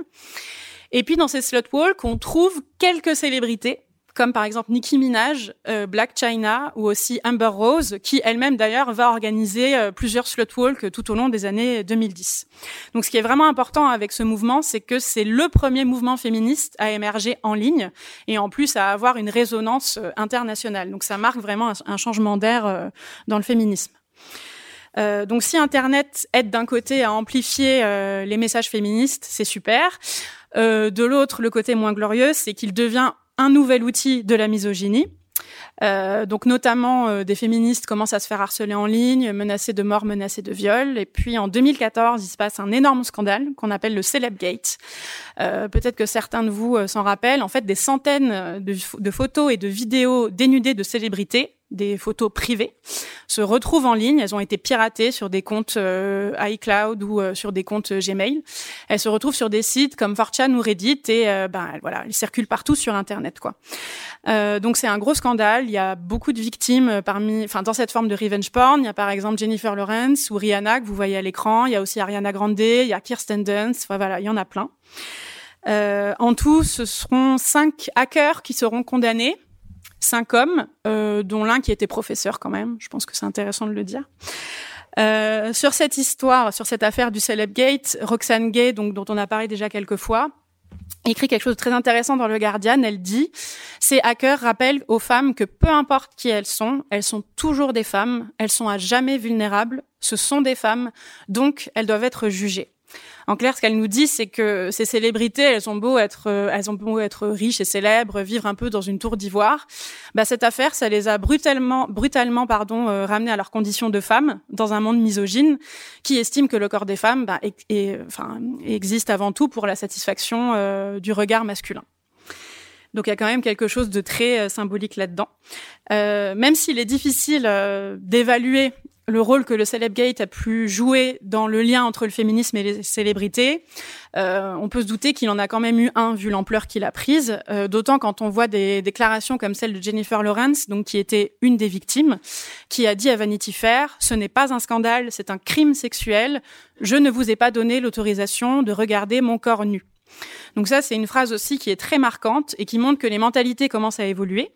Et puis dans ces slut walk, on trouve quelques célébrités comme par exemple Nicki Minaj, euh, Black China ou aussi Amber Rose, qui elle-même d'ailleurs va organiser euh, plusieurs slut walk tout au long des années 2010. Donc ce qui est vraiment important avec ce mouvement, c'est que c'est le premier mouvement féministe à émerger en ligne et en plus à avoir une résonance euh, internationale. Donc ça marque vraiment un, changement d'air dans le féminisme. Donc si Internet aide d'un côté à amplifier les messages féministes, c'est super. De l'autre, le côté moins glorieux, c'est qu'il devient un nouvel outil de la misogynie. Euh, donc notamment euh, des féministes commencent à se faire harceler en ligne, menacées de mort, menacées de viol. Et puis en 2014, il se passe un énorme scandale qu'on appelle le Celebgate. Euh, Peut-être que certains de vous euh, s'en rappellent. En fait, des centaines de, de photos et de vidéos dénudées de célébrités des photos privées se retrouvent en ligne. Elles ont été piratées sur des comptes euh, iCloud ou euh, sur des comptes Gmail. Elles se retrouvent sur des sites comme 4chan ou Reddit et euh, ben voilà, elles circulent partout sur Internet quoi. donc c'est un gros scandale. Il y a beaucoup de victimes parmi, enfin dans cette forme de revenge porn. Il y a par exemple Jennifer Lawrence ou Rihanna que vous voyez à l'écran. Il y a aussi Ariana Grande. Il y a Kirsten Dunst. Enfin, voilà, il y en a plein. en tout, ce seront cinq hackers qui seront condamnés cinq hommes, euh, dont l'un qui était professeur quand même. Je pense que c'est intéressant de le dire. Euh, sur cette histoire, sur cette affaire du Celebgate, Roxane Gay, donc dont on a parlé déjà quelques fois, écrit quelque chose de très intéressant dans le Guardian. Elle dit ces hackers rappellent aux femmes que peu importe qui elles sont, elles sont toujours des femmes, elles sont à jamais vulnérables, ce sont des femmes, donc elles doivent être jugées. En clair, ce qu'elle nous dit, c'est que ces célébrités, elles ont beau être, euh, elles ont beau être riches et célèbres, vivre un peu dans une tour d'ivoire. Bah, cette affaire, ça les a brutalement, brutalement, pardon, euh, ramenées à leur condition de femmes dans un monde misogyne qui estime que le corps des femmes, bah, enfin, existe avant tout pour la satisfaction euh, du regard masculin. Donc il y a quand même quelque chose de très symbolique là-dedans. même s'il est difficile d'évaluer le rôle que le Celebgate a pu jouer dans le lien entre le féminisme et les célébrités, euh, on peut se douter qu'il en a quand même eu un vu l'ampleur qu'il a prise, euh, d'autant quand on voit des déclarations comme celle de Jennifer Lawrence, donc qui était une des victimes, qui a dit à Vanity Fair "Ce n'est pas un scandale, c'est un crime sexuel. Je ne vous ai pas donné l'autorisation de regarder mon corps nu." Donc ça, c'est une phrase aussi qui est très marquante et qui montre que les mentalités commencent à évoluer.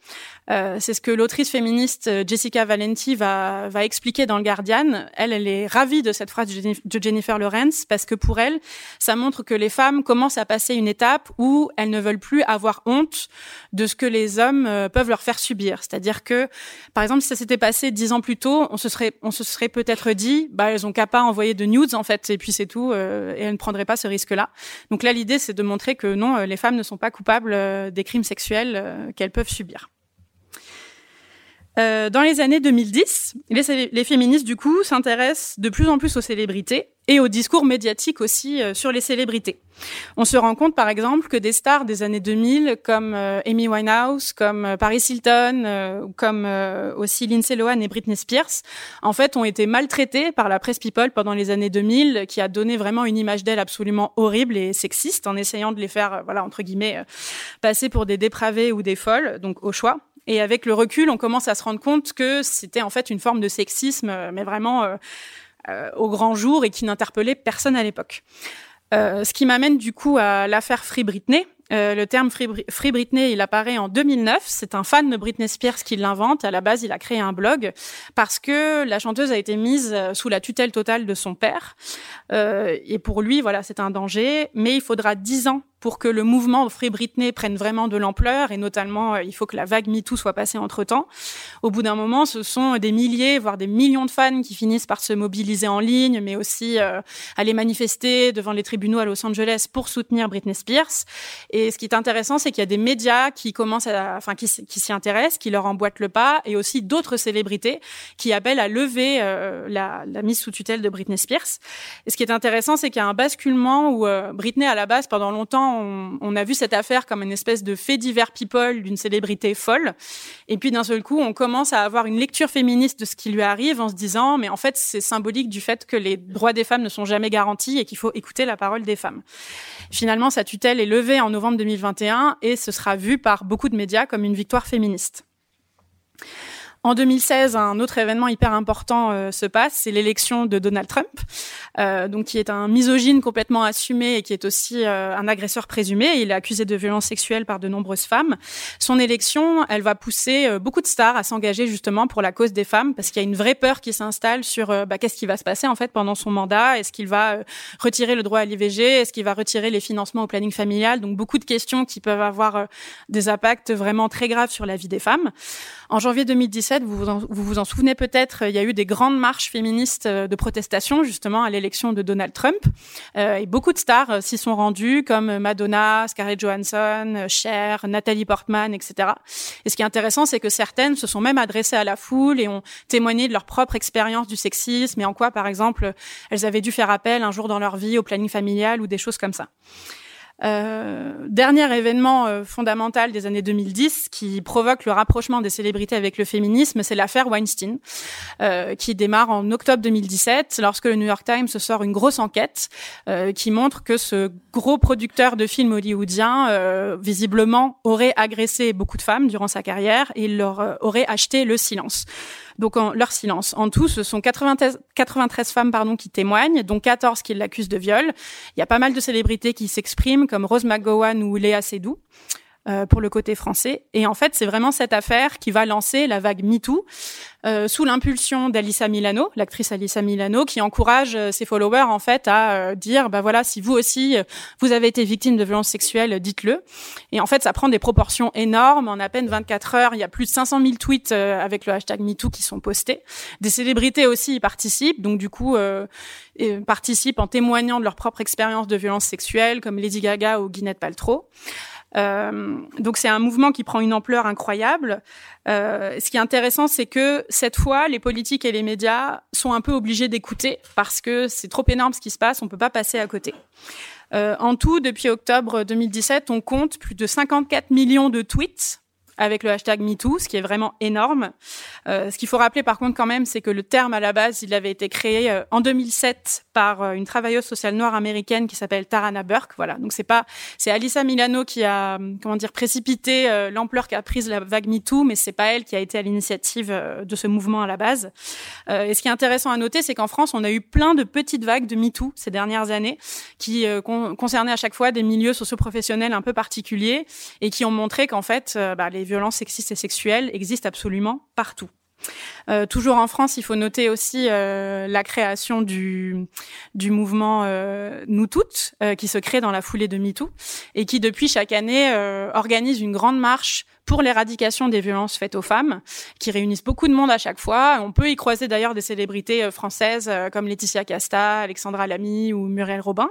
Euh, c'est ce que l'autrice féministe euh, Jessica Valenti va, expliquer dans le Guardian. Elle, elle est ravie de cette phrase de Jennifer Lawrence parce que pour elle, ça montre que les femmes commencent à passer une étape où elles ne veulent plus avoir honte de ce que les hommes euh, peuvent leur faire subir. C'est-à-dire que, par exemple, si ça s'était passé dix ans plus tôt, on se serait, on se serait peut-être dit, bah, elles ont qu'à pas envoyer de nudes en fait, et puis c'est tout, et elles ne prendraient pas ce risque-là. Donc là, l'idée, c'est de montrer que non, les femmes ne sont pas coupables des crimes sexuels qu'elles peuvent subir. Euh, dans les années 2010, les, les féministes, du coup, s'intéressent de plus en plus aux célébrités et au discours médiatique aussi euh, sur les célébrités. On se rend compte, par exemple, que des stars des années 2000, comme euh, Amy Winehouse, comme Paris Hilton, comme aussi Lindsay Lohan et Britney Spears, en fait, ont été maltraitées par la presse people pendant les années 2000, qui a donné vraiment une image d'elles absolument horrible et sexiste, en essayant de les faire, voilà, entre guillemets, passer pour des dépravés ou des folles, donc au choix. Et avec le recul, on commence à se rendre compte que c'était en fait une forme de sexisme, euh, mais vraiment euh, euh, au grand jour et qui n'interpellait personne à l'époque. ce qui m'amène du coup à l'affaire Free Britney, euh, le terme Free, Britney, il apparaît en 2009. C'est un fan de Britney Spears qui l'invente. À la base, il a créé un blog parce que la chanteuse a été mise euh, sous la tutelle totale de son père. Euh, et pour lui, voilà, c'est un danger. Mais il faudra dix ans pour que le mouvement Free Britney prenne vraiment de l'ampleur et notamment, il faut que la vague MeToo soit passée entre temps. Au bout d'un moment, ce sont des milliers, voire des millions de fans qui finissent par se mobiliser en ligne, mais aussi aller manifester devant les tribunaux à Los Angeles pour soutenir Britney Spears. Et ce qui est intéressant, c'est qu'il y a des médias qui commencent à, enfin, qui, s'y intéressent, qui leur emboîtent le pas, et aussi d'autres célébrités qui appellent à lever euh, la, mise sous tutelle de Britney Spears. Et ce qui est intéressant, c'est qu'il y a un basculement où euh, Britney, à la base, pendant longtemps, on, a vu cette affaire comme une espèce de fait divers people d'une célébrité folle. Et puis d'un seul coup, on commence à avoir une lecture féministe de ce qui lui arrive en se disant, mais en fait, c'est symbolique du fait que les droits des femmes ne sont jamais garantis et qu'il faut écouter la parole des femmes. Finalement, sa tutelle est levée en novembre 2021 et ce sera vu par beaucoup de médias comme une victoire féministe. En 2016, un autre événement hyper important euh, se passe, c'est l'élection de Donald Trump, euh, donc qui est un misogyne complètement assumé et qui est aussi euh, un agresseur présumé. Il est accusé de violences sexuelles par de nombreuses femmes. Son élection, elle va pousser beaucoup de stars à s'engager justement pour la cause des femmes, parce qu'il y a une vraie peur qui s'installe sur bah, qu'est-ce qui va se passer en fait pendant son mandat. Est-ce qu'il va retirer le droit à l'IVG Est-ce qu'il va retirer les financements au planning familial? Donc beaucoup de questions qui peuvent avoir des impacts vraiment très graves sur la vie des femmes. En janvier 2017, vous vous en, souvenez peut-être, il y a eu des grandes marches féministes euh, de protestation justement à l'élection de Donald Trump. Euh, et beaucoup de stars euh, s'y sont rendues, comme Madonna, Scarlett Johansson, Cher, Nathalie Portman, etc. Et ce qui est intéressant, c'est que certaines se sont même adressées à la foule et ont témoigné de leur propre expérience du sexisme et en quoi, par exemple, elles avaient dû faire appel un jour dans leur vie au planning familial ou des choses comme ça. Euh, dernier événement euh, fondamental des années 2010 qui provoque le rapprochement des célébrités avec le féminisme, c'est l'affaire Weinstein, euh, qui démarre en octobre 2017 lorsque le New York Times sort une grosse enquête euh, qui montre que ce gros producteur de films hollywoodien, euh, visiblement, aurait agressé beaucoup de femmes durant sa carrière et leur aurait acheté le silence donc en, leur silence. En tout, ce sont 93, 93 femmes pardon, qui témoignent, dont 14 qui l'accusent de viol. Il y a pas mal de célébrités qui s'expriment, comme Rose McGowan ou Léa Seydoux. Euh, pour le côté français. Et en fait, c'est vraiment cette affaire qui va lancer la vague MeToo euh, sous l'impulsion d'Alissa Milano, l'actrice Alissa Milano, qui encourage euh, ses followers en fait à dire bah voilà, si vous aussi vous avez été victime de violences sexuelles, dites-le. Et en fait, ça prend des proportions énormes. En à peine 24 heures, il y a plus de 500 000 tweets avec le hashtag MeToo qui sont postés. Des célébrités aussi y participent, donc du coup participent en témoignant de leur propre expérience de violences sexuelles, comme Lady Gaga ou Gwyneth Paltrow. Euh, donc c'est un mouvement qui prend une ampleur incroyable. Euh, ce qui est intéressant, c'est que cette fois, les politiques et les médias sont un peu obligés d'écouter parce que c'est trop énorme ce qui se passe, on peut pas passer à côté. Euh, en tout, depuis octobre 2017, on compte plus de 54 millions de tweets avec le hashtag MeToo, ce qui est vraiment énorme. Euh, ce qu'il faut rappeler par contre quand même, c'est que le terme à la base, il avait été créé euh, en 2007 par euh, une travailleuse sociale noire américaine qui s'appelle Tarana Burke. Voilà, donc c'est pas, c'est Alissa Milano qui a, comment dire, précipité l'ampleur qu'a prise la vague MeToo, mais c'est pas elle qui a été à l'initiative de ce mouvement à la base. et ce qui est intéressant à noter, c'est qu'en France, on a eu plein de petites vagues de MeToo ces dernières années, qui concernaient à chaque fois des milieux socioprofessionnels un peu particuliers et qui ont montré qu'en fait, bah, les violences sexistes et sexuelles existent absolument partout. Euh, toujours en France, il faut noter aussi euh, la création du, du mouvement euh, Nous Toutes, qui se crée dans la foulée de MeToo, et qui depuis chaque année organise une grande marche pour l'éradication des violences faites aux femmes, qui réunissent beaucoup de monde à chaque fois. On peut y croiser d'ailleurs des célébrités françaises comme Laetitia Casta, Alexandra Lamy ou Muriel Robin.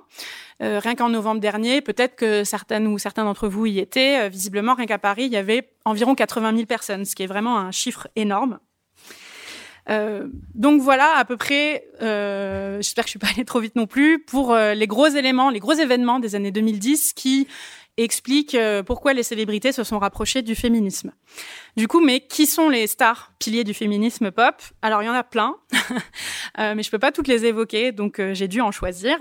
rien qu'en novembre dernier, peut-être que certaines ou certains d'entre vous y étaient, visiblement rien qu'à Paris, il y avait environ 80 000 personnes, ce qui est vraiment un chiffre énorme. Euh, donc voilà à peu près, euh, j'espère que je suis pas allée trop vite non plus, pour euh, les gros éléments, les gros événements des années 2010 qui expliquent euh, pourquoi les célébrités se sont rapprochées du féminisme. Du coup, mais qui sont les stars piliers du féminisme pop? Alors il y en a plein, mais je peux pas toutes les évoquer, donc j'ai dû en choisir.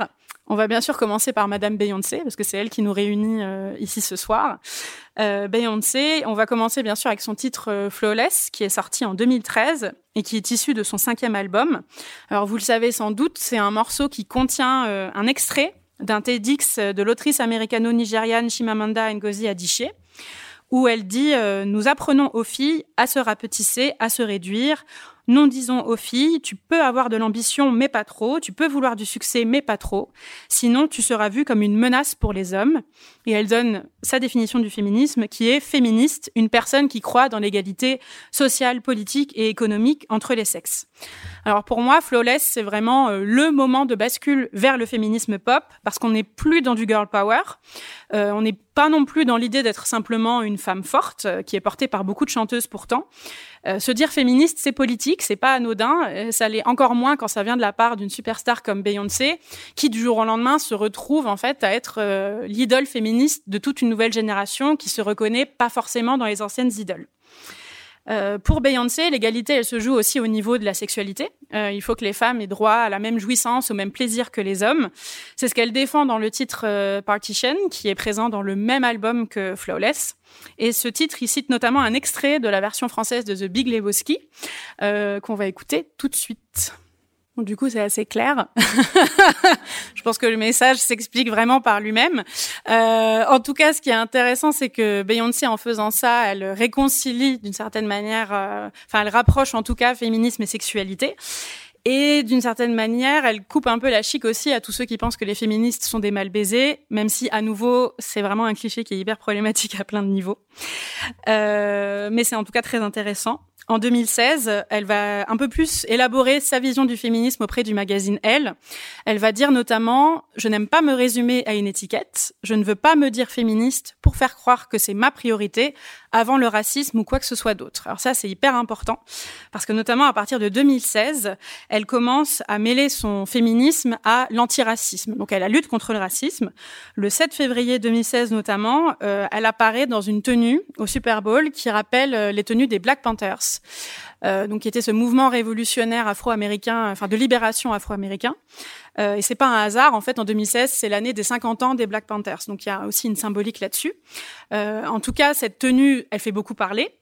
On va bien sûr commencer par Madame Beyoncé, parce que c'est elle qui nous réunit euh, ici ce soir. Euh, Beyoncé, on va commencer bien sûr avec son titre euh, Flawless, qui est sorti en 2013 et qui est issu de son cinquième album. Alors vous le savez sans doute, c'est un morceau qui contient euh, un extrait d'un TEDx de l'autrice américano-nigériane Chimamanda Ngozi Adichie où elle dit Nous apprenons aux filles à se rapetisser, à se réduire. Non disons aux filles, tu peux avoir de l'ambition mais pas trop, tu peux vouloir du succès mais pas trop, sinon tu seras vu comme une menace pour les hommes. Et elle donne sa définition du féminisme qui est féministe, une personne qui croit dans l'égalité sociale, politique et économique entre les sexes. Alors pour moi, Flawless, c'est vraiment euh, le moment de bascule vers le féminisme pop parce qu'on n'est plus dans du girl power, euh, on n'est pas non plus dans l'idée d'être simplement une femme forte, euh, qui est portée par beaucoup de chanteuses pourtant. Euh, se dire féministe, c'est politique, c'est pas anodin. Euh, ça l'est encore moins quand ça vient de la part d'une superstar comme Beyoncé, qui du jour au lendemain se retrouve en fait à être euh, l'idole féministe de toute une nouvelle génération qui se reconnaît pas forcément dans les anciennes idoles. Euh, pour Beyoncé, l'égalité, elle se joue aussi au niveau de la sexualité. Euh, il faut que les femmes aient droit à la même jouissance, au même plaisir que les hommes. C'est ce qu'elle défend dans le titre Partition, qui est présent dans le même album que Flawless. Et ce titre, il cite notamment un extrait de la version française de The Big Lebowski, euh, qu'on va écouter tout de suite. Du coup, c'est assez clair. Je pense que le message s'explique vraiment par lui-même. Euh, en tout cas, ce qui est intéressant, c'est que Beyoncé, en faisant ça, elle réconcilie d'une certaine manière, euh, enfin, elle rapproche en tout cas féminisme et sexualité. Et d'une certaine manière, elle coupe un peu la chic aussi à tous ceux qui pensent que les féministes sont des mal baisés, même si à nouveau, c'est vraiment un cliché qui est hyper problématique à plein de niveaux. Euh, mais c'est en tout cas très intéressant. En 2016, elle va un peu plus élaborer sa vision du féminisme auprès du magazine Elle. Elle va dire notamment "Je n'aime pas me résumer à une étiquette, je ne veux pas me dire féministe pour faire croire que c'est ma priorité avant le racisme ou quoi que ce soit d'autre." Alors ça c'est hyper important parce que notamment à partir de 2016, elle commence à mêler son féminisme à l'antiracisme. Donc elle a lutte contre le racisme. Le 7 février 2016 notamment, euh, elle apparaît dans une tenue au Super Bowl qui rappelle euh, les tenues des Black Panthers. Euh, donc qui était ce mouvement révolutionnaire afro-américain, enfin de libération afro-américain. Euh, et c'est pas un hasard, en fait, en 2016, c'est l'année des 50 ans des Black Panthers. Donc il y a aussi une symbolique là-dessus. Euh, en tout cas, cette tenue, elle fait beaucoup parler.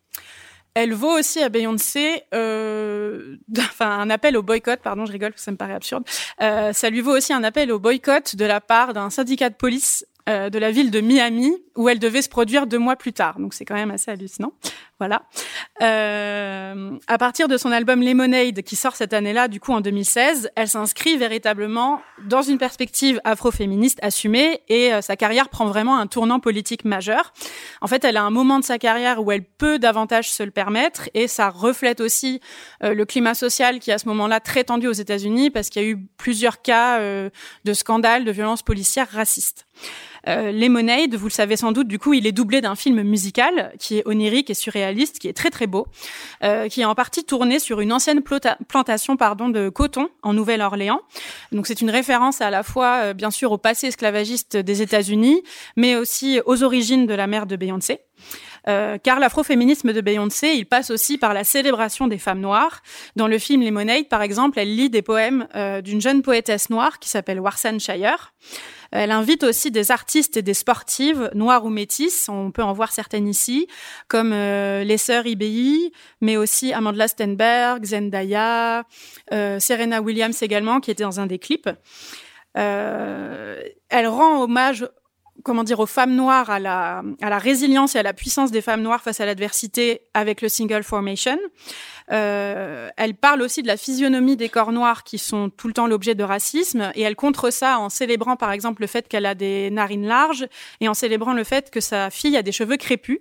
Elle vaut aussi à Beyoncé, euh, enfin un appel au boycott. Pardon, je rigole ça me paraît absurde. Euh, ça lui vaut aussi un appel au boycott de la part d'un syndicat de police euh, de la ville de Miami où elle devait se produire deux mois plus tard. Donc c'est quand même assez hallucinant. Voilà. Euh, à partir de son album Lemonade qui sort cette année-là, du coup en 2016, elle s'inscrit véritablement dans une perspective afroféministe assumée et euh, sa carrière prend vraiment un tournant politique majeur. En fait, elle a un moment de sa carrière où elle peut davantage se le permettre et ça reflète aussi euh, le climat social qui est à ce moment-là très tendu aux États-Unis parce qu'il y a eu plusieurs cas euh, de scandales de violences policières racistes. Euh, Lemonade, vous le savez sans doute, du coup, il est doublé d'un film musical qui est onirique et surréaliste, qui est très très beau, euh, qui est en partie tourné sur une ancienne plantation pardon de coton en Nouvelle-Orléans. Donc c'est une référence à la fois, euh, bien sûr, au passé esclavagiste des États-Unis, mais aussi aux origines de la mère de Beyoncé. car l'afroféminisme de Beyoncé, il passe aussi par la célébration des femmes noires. Dans le film Lemonade, par exemple, elle lit des poèmes d'une jeune poétesse noire qui s'appelle Warsan Shire. Elle invite aussi des artistes et des sportives, noires ou métisses, on peut en voir certaines ici, comme euh, les sœurs IBI, mais aussi Amanda Stenberg, Zendaya, euh, Serena Williams également, qui était dans un des clips. Euh, elle rend hommage comment dire aux femmes noires à la à la résilience et à la puissance des femmes noires face à l'adversité avec le single formation euh, elle parle aussi de la physionomie des corps noirs qui sont tout le temps l'objet de racisme et elle contre ça en célébrant par exemple le fait qu'elle a des narines larges et en célébrant le fait que sa fille a des cheveux crépus,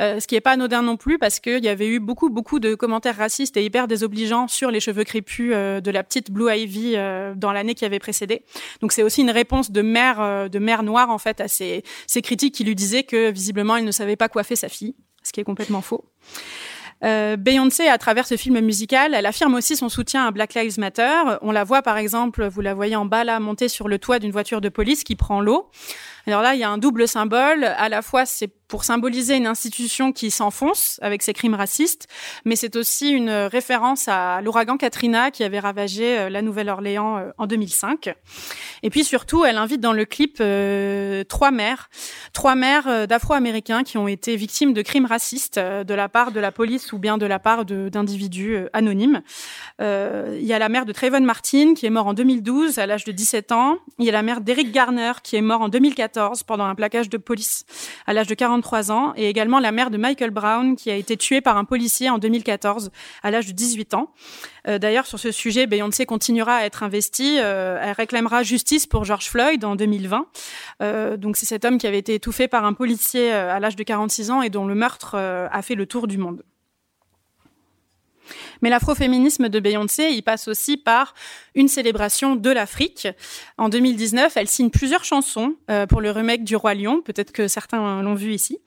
euh, ce qui est pas anodin non plus parce qu'il y avait eu beaucoup beaucoup de commentaires racistes et hyper désobligeants sur les cheveux crépus euh, de la petite Blue Ivy euh, dans l'année qui avait précédé. Donc c'est aussi une réponse de mère euh, de mère noire en fait à ces, ces critiques qui lui disaient que visiblement elle ne savait pas coiffer sa fille, ce qui est complètement faux. Euh, Beyoncé, à travers ce film musical, elle affirme aussi son soutien à Black Lives Matter. On la voit par exemple, vous la voyez en bas là, monter sur le toit d'une voiture de police qui prend l'eau. Alors là, il y a un double symbole. À la fois, c'est pour symboliser une institution qui s'enfonce avec ses crimes racistes, mais c'est aussi une référence à l'ouragan Katrina qui avait ravagé euh, la Nouvelle-Orléans euh, en 2005. Et puis surtout, elle invite dans le clip euh, trois mères, trois mères d'Afro-Américains qui ont été victimes de crimes racistes de la part de la police ou bien de la part d'individus anonymes. Il y a la mère de Trayvon Martin qui est mort en 2012 à l'âge de 17 ans. Il y a la mère d'Eric Garner qui est mort en 2014 pendant un plaquage de police à l'âge de 40 ans, et également la mère de Michael Brown, qui a été tué par un policier en 2014 à l'âge de 18 ans. Euh, d'ailleurs, sur ce sujet, Beyoncé continuera à être investie. Euh, elle réclamera justice pour George Floyd en 2020. Euh, donc, c'est cet homme qui avait été étouffé par un policier à l'âge de 46 ans et dont le meurtre a fait le tour du monde. Mais l'afroféminisme de Beyoncé, il passe aussi par une célébration de l'Afrique. En 2019, elle signe plusieurs chansons euh, pour le remake du Roi Lion. Peut-être que certains l'ont vu ici.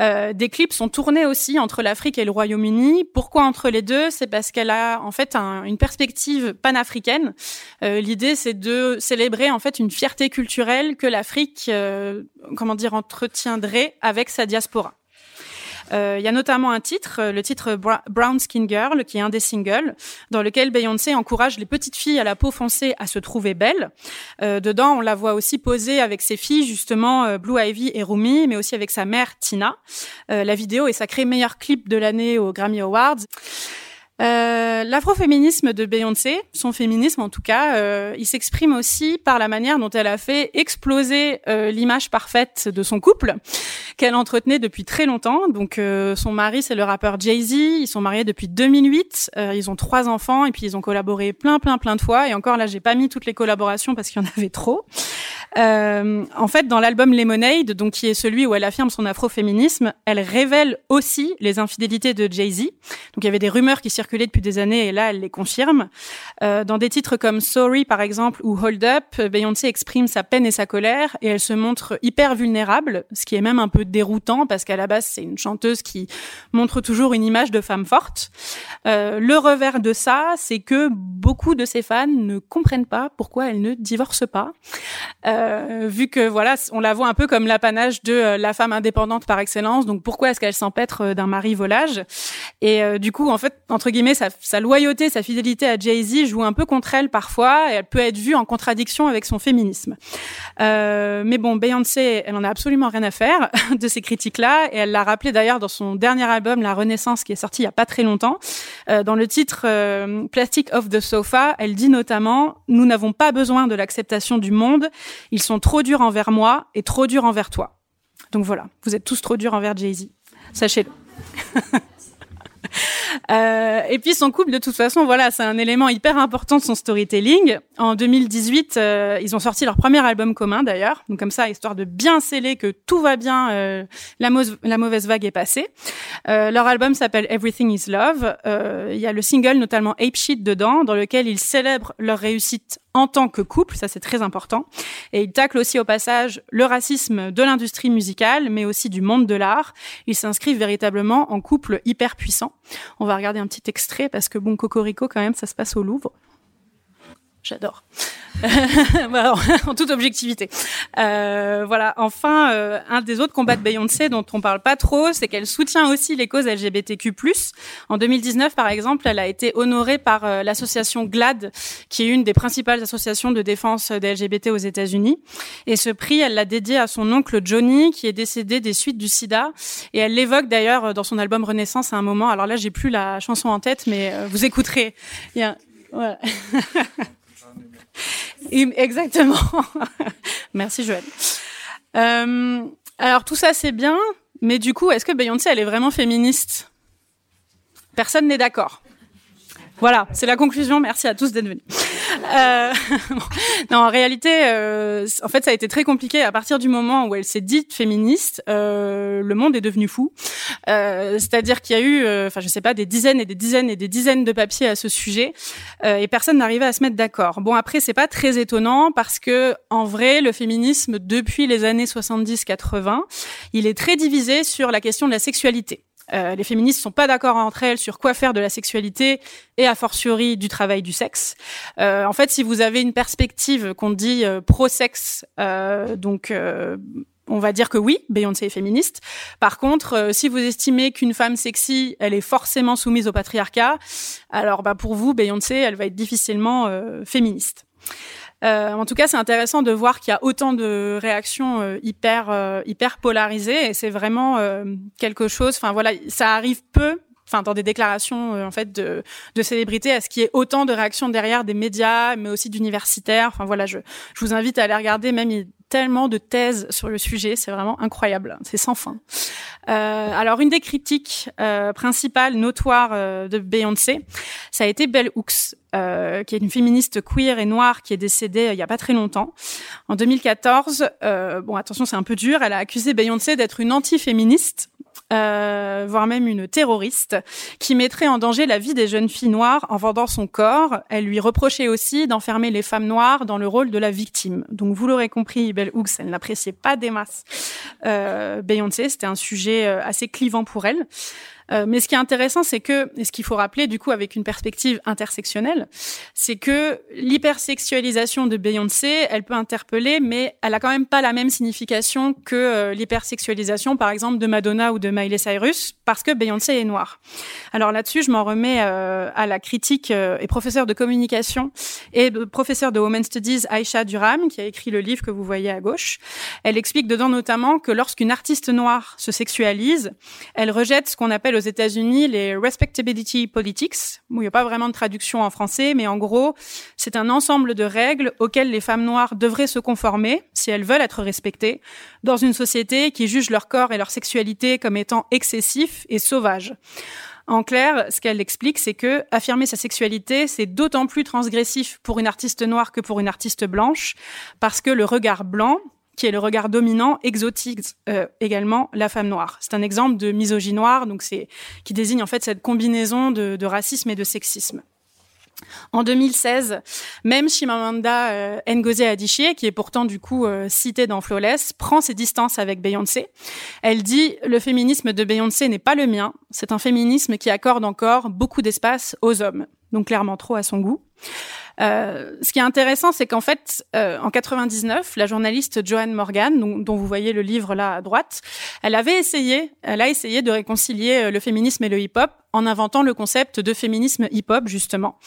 Euh, des clips sont tournés aussi entre l'Afrique et le Royaume-Uni. Pourquoi entre les deux? C'est parce qu'elle a en fait un, une perspective panafricaine. Euh, L'idée, c'est de célébrer en fait une fierté culturelle que l'Afrique, comment dire, entretiendrait avec sa diaspora. Euh, il y a notamment un titre, euh, le titre Brown Skin Girl, qui est un des singles, dans lequel Beyoncé encourage les petites filles à la peau foncée à se trouver belles. Euh, dedans, on la voit aussi poser avec ses filles, justement, Blue Ivy et Rumi, mais aussi avec sa mère, Tina. la vidéo est sacrée meilleur clip de l'année aux Grammy Awards. Euh, l'afroféminisme de Beyoncé, son féminisme en tout cas, euh, il s'exprime aussi par la manière dont elle a fait exploser euh, l'image parfaite de son couple qu'elle entretenait depuis très longtemps. Donc euh, son mari c'est le rappeur Jay-Z, ils sont mariés depuis 2008, euh, ils ont trois enfants et puis ils ont collaboré plein plein plein de fois et encore là j'ai pas mis toutes les collaborations parce qu'il y en avait trop. Euh, en fait, dans l'album Lemonade, donc qui est celui où elle affirme son afroféminisme, elle révèle aussi les infidélités de Jay-Z. Donc il y avait des rumeurs qui circulaient depuis des années et là, elle les confirme. Euh, dans des titres comme Sorry par exemple ou Hold Up, Beyoncé exprime sa peine et sa colère et elle se montre hyper vulnérable, ce qui est même un peu déroutant parce qu'à la base c'est une chanteuse qui montre toujours une image de femme forte. Euh, le revers de ça, c'est que beaucoup de ses fans ne comprennent pas pourquoi elle ne divorce pas. Euh, euh, vu que voilà, on la voit un peu comme l'apanage de euh, la femme indépendante par excellence. Donc pourquoi est-ce qu'elle s'empêtre euh, d'un mari volage? Et du coup, en fait, entre guillemets, sa, loyauté, sa fidélité à Jay-Z joue un peu contre elle parfois, et elle peut être vue en contradiction avec son féminisme. mais bon, Beyoncé, elle en a absolument rien à faire de ces critiques-là, et elle l'a rappelé d'ailleurs dans son dernier album, La Renaissance, qui est sorti il y a pas très longtemps. dans le titre Plastic of the Sofa, elle dit notamment "Nous n'avons pas besoin de l'acceptation du monde." Ils sont trop durs envers moi et trop durs envers toi. Donc voilà, vous êtes tous trop durs envers Jay-Z. Sachez-le. Euh, et puis son couple, de toute façon, voilà, c'est un élément hyper important de son storytelling. En 2018, euh, ils ont sorti leur premier album commun d'ailleurs, donc comme ça, histoire de bien sceller que tout va bien, euh, la, mauvaise vague est passée. leur album s'appelle Everything Is Love. Il y a le single notamment Ape Shit dedans, dans lequel ils célèbrent leur réussite en tant que couple, ça c'est très important. Et ils taclent aussi au passage le racisme de l'industrie musicale, mais aussi du monde de l'art. Ils s'inscrivent véritablement en couple hyper puissant. On va regarder un petit extrait parce que bon, Cocorico quand même, ça se passe au Louvre. J'adore. en toute objectivité. Euh, voilà. Enfin, euh, un des autres combats de Beyoncé dont on parle pas trop, c'est qu'elle soutient aussi les causes LGBTQ+. En 2019, par exemple, elle a été honorée par euh, l'association GLAD, qui est une des principales associations de défense des LGBT aux États-Unis. Et ce prix, elle l'a dédié à son oncle Johnny, qui est décédé des suites du SIDA. Et elle l'évoque d'ailleurs dans son album Renaissance à un moment. Alors là, j'ai plus la chanson en tête, mais vous écouterez. Voilà. Exactement. Merci Joël. Euh, alors tout ça c'est bien, mais du coup, est-ce que Beyoncé elle est vraiment féministe? Personne n'est d'accord. Voilà, c'est la conclusion. Merci à tous d'être venus. Euh, non, en réalité, euh, en fait, ça a été très compliqué à partir du moment où elle s'est dite féministe. Euh, le monde est devenu fou. Euh, c'est-à-dire qu'il y a eu, euh, enfin, je sais pas, des dizaines et des dizaines et des dizaines de papiers à ce sujet, et personne n'arrivait à se mettre d'accord. Bon, après, c'est pas très étonnant parce que, en vrai, le féminisme depuis les années 70-80, il est très divisé sur la question de la sexualité. Euh, les féministes sont pas d'accord entre elles sur quoi faire de la sexualité et a fortiori du travail du sexe. Euh, en fait, si vous avez une perspective qu'on dit euh, pro-sexe, donc on va dire que oui, Beyoncé est féministe. Par contre, si vous estimez qu'une femme sexy, elle est forcément soumise au patriarcat, alors bah pour vous, Beyoncé, elle va être difficilement féministe. Euh, en tout cas, c'est intéressant de voir qu'il y a autant de réactions euh, hyper euh, hyper polarisées et c'est vraiment quelque chose. Enfin voilà, ça arrive peu. Enfin, dans des déclarations en fait de, de célébrités, à ce qu'il y ait autant de réactions derrière des médias, mais aussi d'universitaires. Enfin voilà, je, je vous invite à aller regarder même tellement de thèses sur le sujet, c'est vraiment incroyable, c'est sans fin. Euh, alors une des critiques euh, principales notoires euh, de Beyoncé, ça a été Bell Hooks, euh, qui est une féministe queer et noire qui est décédée il y a pas très longtemps. En 2014, bon attention c'est un peu dur, elle a accusé Beyoncé d'être une anti-féministe euh, voire même une terroriste, qui mettrait en danger la vie des jeunes filles noires en vendant son corps. Elle lui reprochait aussi d'enfermer les femmes noires dans le rôle de la victime. Donc vous l'aurez compris, Bell Hooks, elle n'appréciait pas des masses euh, Beyoncé. C'était un sujet euh, assez clivant pour elle. Euh, mais ce qui est intéressant, c'est que, et ce qu'il faut rappeler du coup avec une perspective intersectionnelle, c'est que l'hypersexualisation de Beyoncé, elle peut interpeller, mais elle a quand même pas la même signification que euh, l'hypersexualisation, par exemple, de Madonna ou de Miley Cyrus, parce que Beyoncé est noire. Alors là-dessus, je m'en remets euh, à la critique et professeur de communication et professeur de Women's Studies Aisha Durham, qui a écrit le livre que vous voyez à gauche. Elle explique dedans notamment que lorsqu'une artiste noire se sexualise, elle rejette ce qu'on appelle aux États-Unis les respectability politics, où il n'y a pas vraiment de traduction en français, mais en gros, c'est un ensemble de règles auxquelles les femmes noires devraient se conformer si elles veulent être respectées dans une société qui juge leur corps et leur sexualité comme étant excessifs et sauvages. En clair, ce qu'elle explique, c'est que affirmer sa sexualité, c'est d'autant plus transgressif pour une artiste noire que pour une artiste blanche, parce que le regard blanc, qui est le regard dominant, exotique euh, également la femme noire. C'est un exemple de misogynie noire, donc c'est qui désigne en fait cette combinaison de, de racisme et de sexisme. En 2016, même Chimamanda euh, Ngozi Adichie, qui est pourtant du coup euh, citée dans Flawless, prend ses distances avec Beyoncé. Elle dit le féminisme de Beyoncé n'est pas le mien, c'est un féminisme qui accorde encore beaucoup d'espace aux hommes, donc clairement trop à son goût. Euh, ce qui est intéressant, c'est qu'en fait, euh, en 99, la journaliste Joanne Morgan, dont, vous voyez le livre là à droite, elle avait essayé, elle a essayé de réconcilier euh, le féminisme et le hip-hop en inventant le concept de féminisme hip-hop justement.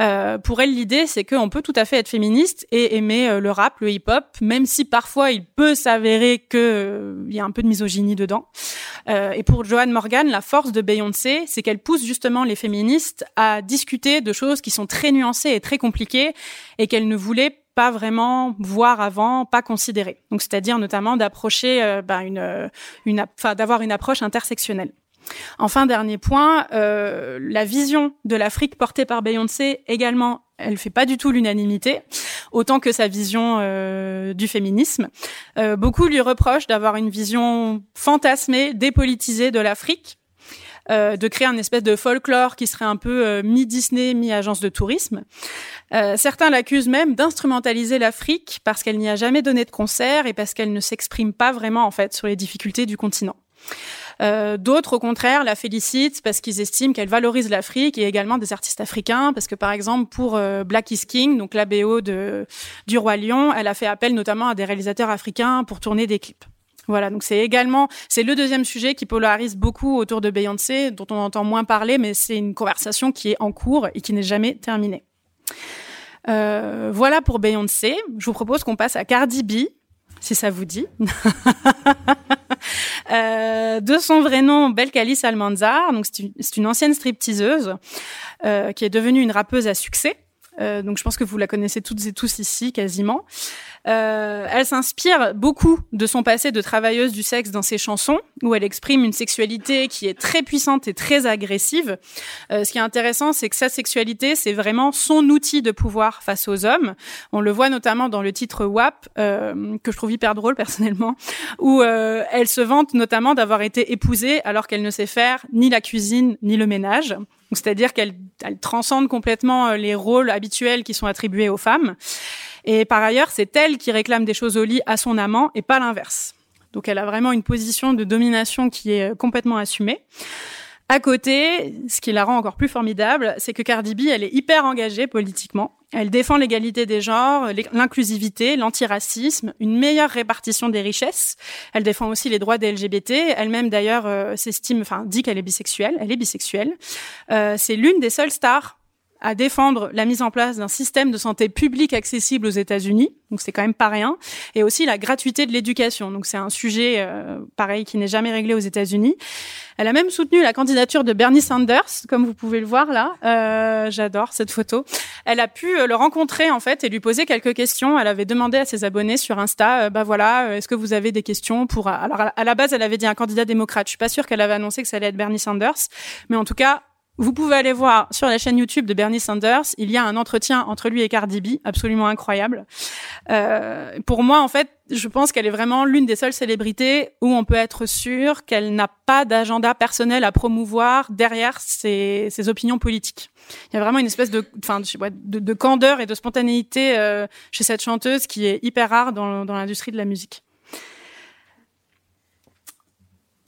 Euh, pour elle, l'idée c'est qu'on peut tout à fait être féministe et aimer euh, le rap, le hip-hop, même si parfois il peut s'avérer que il y a un peu de misogynie dedans. et pour Joanne Morgan, la force de Beyoncé, c'est qu'elle pousse justement les féministes à discuter de choses qui sont très nuancées et très compliquées et qu'elle ne voulait pas vraiment voir avant, pas considérer. Donc, c'est-à-dire notamment d'approcher, ben, une, une, enfin, d'avoir une approche intersectionnelle. Enfin, dernier point, euh, la vision de l'Afrique portée par Beyoncé également, elle fait pas du tout l'unanimité, autant que sa vision euh, du féminisme. Euh, beaucoup lui reprochent d'avoir une vision fantasmée, dépolitisée de l'Afrique, euh, de créer un espèce de folklore qui serait un peu euh, mi-Disney, mi-agence de tourisme. Euh, certains l'accusent même d'instrumentaliser l'Afrique parce qu'elle n'y a jamais donné de concert et parce qu'elle ne s'exprime pas vraiment en fait sur les difficultés du continent. Euh, D'autres, au contraire, la félicitent parce qu'ils estiment qu'elle valorise l'Afrique et également des artistes africains, parce que par exemple pour euh, Black is King, donc la BO de du roi Lion, elle a fait appel notamment à des réalisateurs africains pour tourner des clips. Voilà, donc c'est également c'est le deuxième sujet qui polarise beaucoup autour de Beyoncé, dont on entend moins parler, mais c'est une conversation qui est en cours et qui n'est jamais terminée. Euh, voilà pour Beyoncé. Je vous propose qu'on passe à Cardi B, si ça vous dit. euh, de son vrai nom, Belcalis Almanzar. Donc c'est une, ancienne stripteaseuse euh, qui est devenue une rappeuse à succès. Euh, donc je pense que vous la connaissez toutes et tous ici quasiment. Euh, elle s'inspire beaucoup de son passé de travailleuse du sexe dans ses chansons, où elle exprime une sexualité qui est très puissante et très agressive. Euh, ce qui est intéressant, c'est que sa sexualité, c'est vraiment son outil de pouvoir face aux hommes. On le voit notamment dans le titre WAP, euh, que je trouve hyper drôle personnellement, où euh, elle se vante notamment d'avoir été épousée alors qu'elle ne sait faire ni la cuisine ni le ménage. C'est-à-dire qu'elle elle transcende complètement euh, les rôles habituels qui sont attribués aux femmes. Et par ailleurs, c'est elle qui réclame des choses au lit à son amant et pas l'inverse. Donc elle a vraiment une position de domination qui est euh, complètement assumée. À côté, ce qui la rend encore plus formidable, c'est que Cardi B, elle est hyper engagée politiquement. Elle défend l'égalité des genres, l'inclusivité, l'antiracisme, une meilleure répartition des richesses. Elle défend aussi les droits des LGBT. Elle-même d'ailleurs euh, s'estime, enfin dit qu'elle est bisexuelle. Elle est bisexuelle. Euh, c'est l'une des seules stars à défendre la mise en place d'un système de santé publique accessible aux États-Unis, donc c'est quand même pas rien, et aussi la gratuité de l'éducation. Donc c'est un sujet euh, pareil qui n'est jamais réglé aux États-Unis. Elle a même soutenu la candidature de Bernie Sanders, comme vous pouvez le voir là. Euh, J'adore cette photo. Elle a pu euh, le rencontrer en fait et lui poser quelques questions. Elle avait demandé à ses abonnés sur Insta, euh, bah voilà, euh, est-ce que vous avez des questions pour Alors à la base, elle avait dit un candidat démocrate. Je suis pas sûre qu'elle avait annoncé que ça allait être Bernie Sanders, mais en tout cas, vous pouvez aller voir sur la chaîne YouTube de Bernie Sanders, il y a un entretien entre lui et Cardi B, absolument incroyable. Euh, pour moi, en fait, je pense qu'elle est vraiment l'une des seules célébrités où on peut être sûr qu'elle n'a pas d'agenda personnel à promouvoir derrière ses, ses, opinions politiques. Il y a vraiment une espèce de, enfin, de, de candeur et de spontanéité euh, chez cette chanteuse qui est hyper rare dans, dans l'industrie de la musique.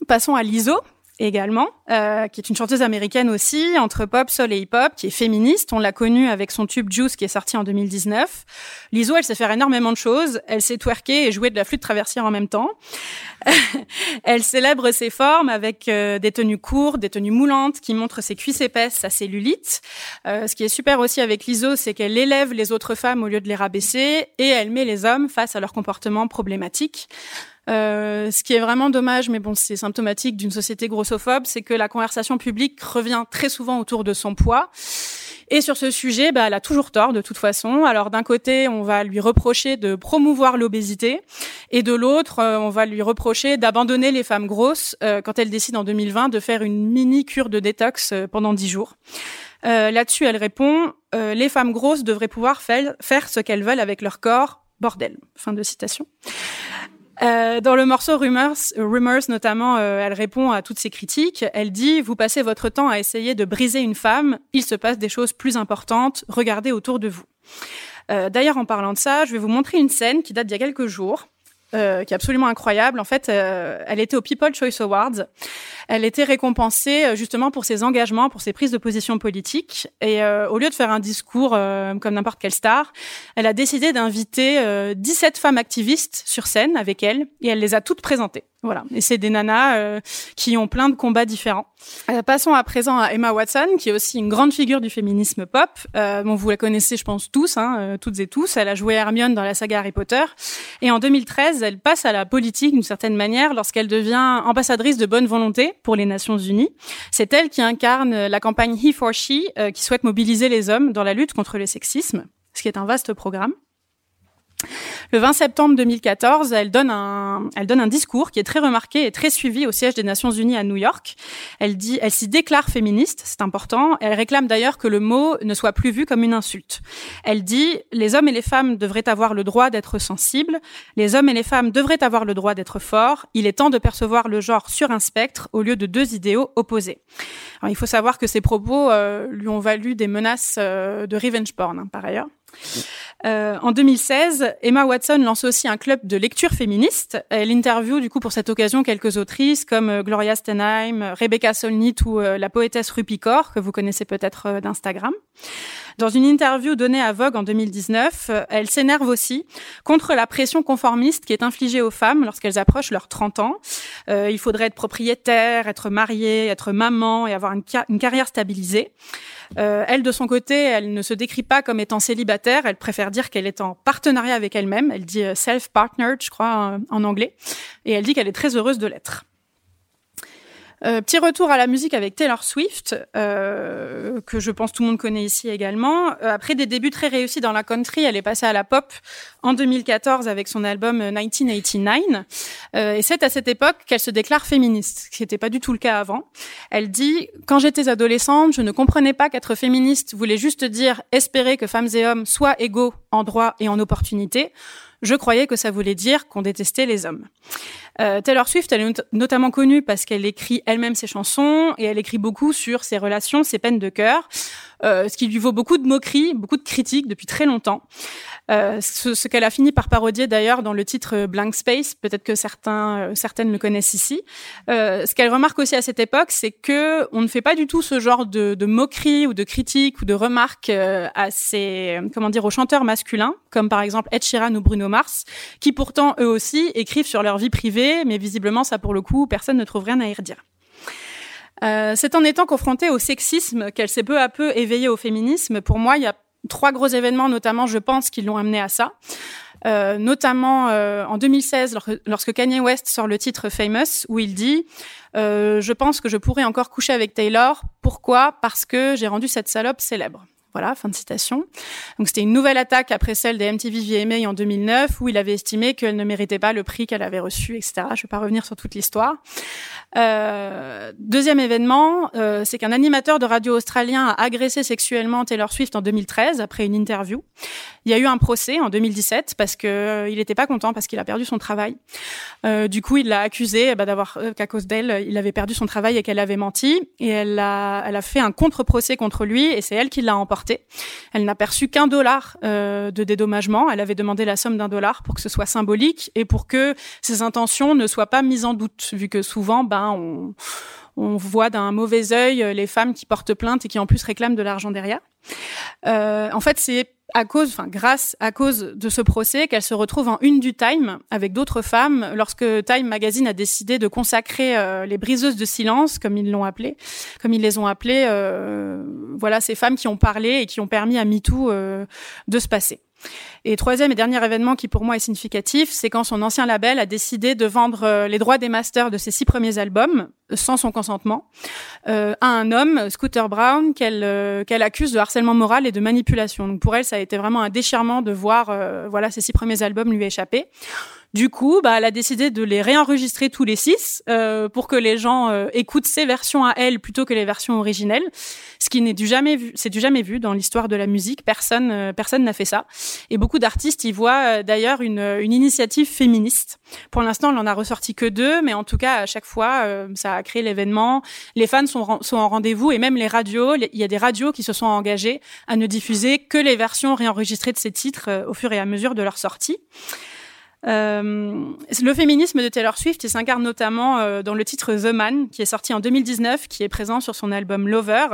Passons à l'ISO, également, euh, qui est une chanteuse américaine aussi, entre pop, soul et hip-hop, qui est féministe. On l'a connue avec son tube Juice qui est sorti en 2019. Liso, elle sait faire énormément de choses. Elle sait twerker et jouer de la flûte traversière en même temps. elle célèbre ses formes avec euh, des tenues courtes, des tenues moulantes qui montrent ses cuisses épaisses, sa cellulite. Euh, ce qui est super aussi avec Liso, c'est qu'elle élève les autres femmes au lieu de les rabaisser et elle met les hommes face à leurs comportements problématiques. Euh, ce qui est vraiment dommage, mais bon, c'est symptomatique d'une société grossophobe, c'est que la conversation publique revient très souvent autour de son poids. Et sur ce sujet, bah, elle a toujours tort de toute façon. Alors d'un côté, on va lui reprocher de promouvoir l'obésité, et de l'autre, euh, on va lui reprocher d'abandonner les femmes grosses euh, quand elle décide en 2020 de faire une mini cure de détox euh, pendant dix jours. Là-dessus, elle répond les femmes grosses devraient pouvoir faire ce qu'elles veulent avec leur corps. Bordel. Fin de citation. Euh, dans le morceau Rumors, Rumors notamment, euh, elle répond à toutes ces critiques. Elle dit Vous passez votre temps à essayer de briser une femme, il se passe des choses plus importantes, regardez autour de vous. Euh, D'ailleurs, en parlant de ça, je vais vous montrer une scène qui date d'il y a quelques jours. Euh, qui est absolument incroyable. En fait, euh, elle était au People Choice Awards. Elle était récompensée euh, justement pour ses engagements, pour ses prises de position politiques. Et au lieu de faire un discours comme n'importe quelle star, elle a décidé d'inviter 17 femmes activistes sur scène avec elle, et elle les a toutes présentées. Voilà. Et c'est des nanas euh, qui ont plein de combats différents. Euh, passons à présent à Emma Watson, qui est aussi une grande figure du féminisme pop. Euh, bon, vous la connaissez, je pense tous, hein, euh, toutes et tous. Elle a joué Hermione dans la saga Harry Potter. Et en 2013, elle passe à la politique d'une certaine manière lorsqu'elle devient ambassadrice de bonne volonté pour les Nations Unies. C'est elle qui incarne la campagne He for She, qui souhaite mobiliser les hommes dans la lutte contre le sexisme, ce qui est un vaste programme. Le 20 septembre 2014, elle donne un, elle donne un discours qui est très remarqué et très suivi au siège des Nations Unies à New York. Elle dit, elle s'y déclare féministe, c'est important. Elle réclame d'ailleurs que le mot ne soit plus vu comme une insulte. Elle dit, les hommes et les femmes devraient avoir le droit d'être sensibles. Les hommes et les femmes devraient avoir le droit d'être forts. Il est temps de percevoir le genre sur un spectre au lieu de deux idéaux opposés. Il faut savoir que ces propos euh, lui ont valu des menaces euh, de revenge porn, hein, par ailleurs. Euh, en 2016, Emma Watson lance aussi un club de lecture féministe. Elle interviewe du coup pour cette occasion quelques autrices comme euh, Gloria Stenheim, Rebecca Solnit ou euh, la poétesse Rupi Kaur que vous connaissez peut-être d'Instagram. Dans une interview donnée à Vogue en 2019, elle s'énerve aussi contre la pression conformiste qui est infligée aux femmes lorsqu'elles approchent leurs 30 ans. Euh, il faudrait être propriétaire, être mariée, être maman et avoir une, une carrière stabilisée. Euh, elle, de son côté, elle ne se décrit pas comme étant célibataire. Elle préfère dire qu'elle est en partenariat avec elle-même. Elle dit euh, self-partnered, je crois, en anglais. Et elle dit qu'elle est très heureuse de l'être. Euh, petit retour à la musique avec Taylor Swift, euh, que je pense tout le monde connaît ici également. Euh, après des débuts très réussis dans la country, elle est passée à la pop en 2014 avec son album 1989. Euh, et c'est à cette époque qu'elle se déclare féministe, ce qui n'était pas du tout le cas avant. Elle dit « Quand j'étais adolescente, je ne comprenais pas qu'être féministe voulait juste dire espérer que femmes et hommes soient égaux en droit et en opportunité. Je croyais que ça voulait dire qu'on détestait les hommes. Euh, Taylor Swift, elle est notamment connue parce qu'elle écrit elle-même ses chansons et elle écrit beaucoup sur ses relations, ses peines de cœur. Euh, ce qui lui vaut beaucoup de moqueries, beaucoup de critiques depuis très longtemps. Euh, ce, ce qu'elle a fini par parodier d'ailleurs dans le titre Blank Space, peut-être que certains, euh, certaines le connaissent ici. Euh, ce qu'elle remarque aussi à cette époque, c'est que on ne fait pas du tout ce genre de, de moqueries ou de critiques ou de remarques euh, à ces, comment dire, aux chanteurs masculins, comme par exemple Ed Sheeran ou Bruno Mars, qui pourtant eux aussi écrivent sur leur vie privée, mais visiblement ça pour le coup, personne ne trouve rien à y redire. Euh, c'est en étant confrontée au sexisme qu'elle s'est peu à peu éveillée au féminisme. Pour moi, il y a trois gros événements, notamment, je pense, qui l'ont amenée à ça. Euh, notamment euh, en 2016, lorsque Kanye West sort le titre Famous, où il dit euh, Je pense que je pourrais encore coucher avec Taylor. Pourquoi? Parce que j'ai rendu cette salope célèbre. Voilà, fin de citation. Donc c'était une nouvelle attaque après celle des MTV VMA en 2009 où il avait estimé qu'elle ne méritait pas le prix qu'elle avait reçu, etc. Je ne vais pas revenir sur toute l'histoire. Euh, deuxième événement, euh, c'est qu'un animateur de radio australien a agressé sexuellement Taylor Swift en 2013 après une interview. Il y a eu un procès en 2017 parce que euh, il n'était pas content parce qu'il a perdu son travail. Du coup, il l'a accusé bah, d'avoir euh, qu'à cause d'elle, il avait perdu son travail et qu'elle avait menti. Et elle a, elle a fait un contre-procès contre lui et c'est elle qui l'a emporté elle n'a perçu qu'un dollar euh, de dédommagement. Elle avait demandé la somme d'un dollar pour que ce soit symbolique et pour que ses intentions ne soient pas mises en doute, vu que souvent, ben, on, voit d'un mauvais œil les femmes qui portent plainte et qui en plus réclament de l'argent derrière. Euh, en fait, c'est à cause, enfin grâce à cause de ce procès, qu'elle se retrouve en une du Time avec d'autres femmes lorsque Time Magazine a décidé de consacrer euh, les briseuses de silence, comme ils l'ont appelé, comme ils les ont appelées, euh, voilà ces femmes qui ont parlé et qui ont permis à MeToo euh, de se passer. Et troisième et dernier événement qui pour moi est significatif, c'est quand son ancien label a décidé de vendre euh, les droits des masters de ses six premiers albums euh, sans son consentement euh, à un homme, Scooter Brown, qu'elle accuse de harcèlement moral et de manipulation. Donc pour elle, ça a été vraiment un déchirement de voir voilà ces six premiers albums lui échapper. Du coup, bah, elle a décidé de les réenregistrer tous les six euh, pour que les gens euh, écoutent ses versions à elle plutôt que les versions originelles. Ce qui n'est du jamais vu, c'est du jamais vu dans l'histoire de la musique. Personne, euh, personne n'a fait ça. Et beaucoup d'artistes y voient euh, d'ailleurs une, une initiative féministe. Pour l'instant, on en a ressorti que deux, mais en tout cas, à chaque fois, euh, ça a créé l'événement. Les fans sont, sont en rendez-vous et même les radios. Il y a des radios qui se sont engagées à ne diffuser que les versions réenregistrées de ces titres au fur et à mesure de leur sortie. Euh, le féminisme de Taylor Swift, s'incarne notamment euh, dans le titre The Man, qui est sorti en 2019, qui est présent sur son album Lover,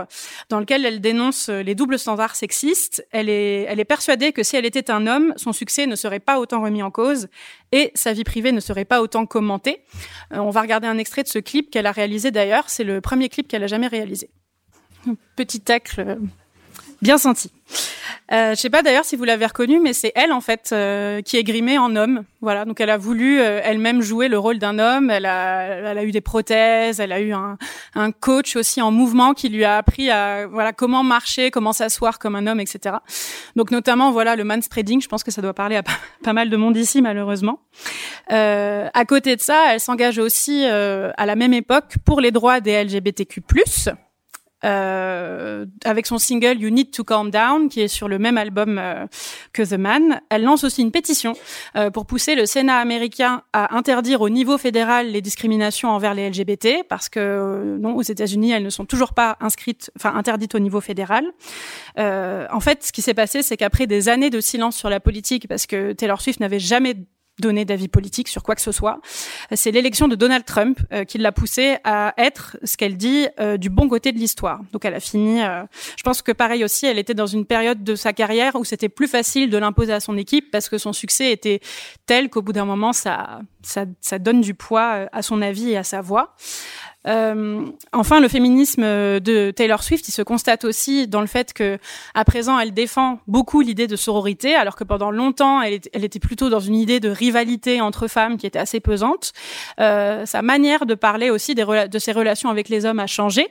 dans lequel elle dénonce euh, les doubles standards sexistes. Elle est, persuadée que si elle était un homme, son succès ne serait pas autant remis en cause et sa vie privée ne serait pas autant commentée. On va regarder un extrait de ce clip qu'elle a réalisé d'ailleurs. C'est le premier clip qu'elle a jamais réalisé. Petit tacle bien senti. Euh, je sais pas d'ailleurs si vous l'avez reconnue, mais c'est elle en fait euh, qui est grimée en homme. Voilà, donc elle a voulu euh, elle-même jouer le rôle d'un homme. Elle a, elle a eu des prothèses, elle a eu un, un, coach aussi en mouvement qui lui a appris à voilà comment marcher, comment s'asseoir comme un homme, etc. Donc notamment voilà le manspreading. Je pense que ça doit parler à pas, pas mal de monde ici malheureusement. Euh, à côté de ça, elle s'engage aussi euh, à la même époque pour les droits des LGBTQ+. Euh, avec son single You Need to Calm Down, qui est sur le même album euh, que The Man. Elle lance aussi une pétition euh, pour pousser le Sénat américain à interdire au niveau fédéral les discriminations envers les LGBT, parce que non, aux États-Unis, elles ne sont toujours pas inscrites, enfin interdites au niveau fédéral. en fait, ce qui s'est passé, c'est qu'après des années de silence sur la politique, parce que Taylor Swift n'avait jamais donner d'avis politique sur quoi que ce soit. C'est l'élection de Donald Trump euh, qui l'a poussée à être, ce qu'elle dit, euh, du bon côté de l'histoire. Donc elle a fini. Euh, je pense que pareil aussi, elle était dans une période de sa carrière où c'était plus facile de l'imposer à son équipe parce que son succès était tel qu'au bout d'un moment, ça, ça, ça donne du poids à son avis et à sa voix. Euh, enfin, le féminisme de Taylor Swift, il se constate aussi dans le fait que, à présent, elle défend beaucoup l'idée de sororité, alors que pendant longtemps, elle, était plutôt dans une idée de rivalité entre femmes qui était assez pesante. Euh, sa manière de parler aussi de ses relations avec les hommes a changé.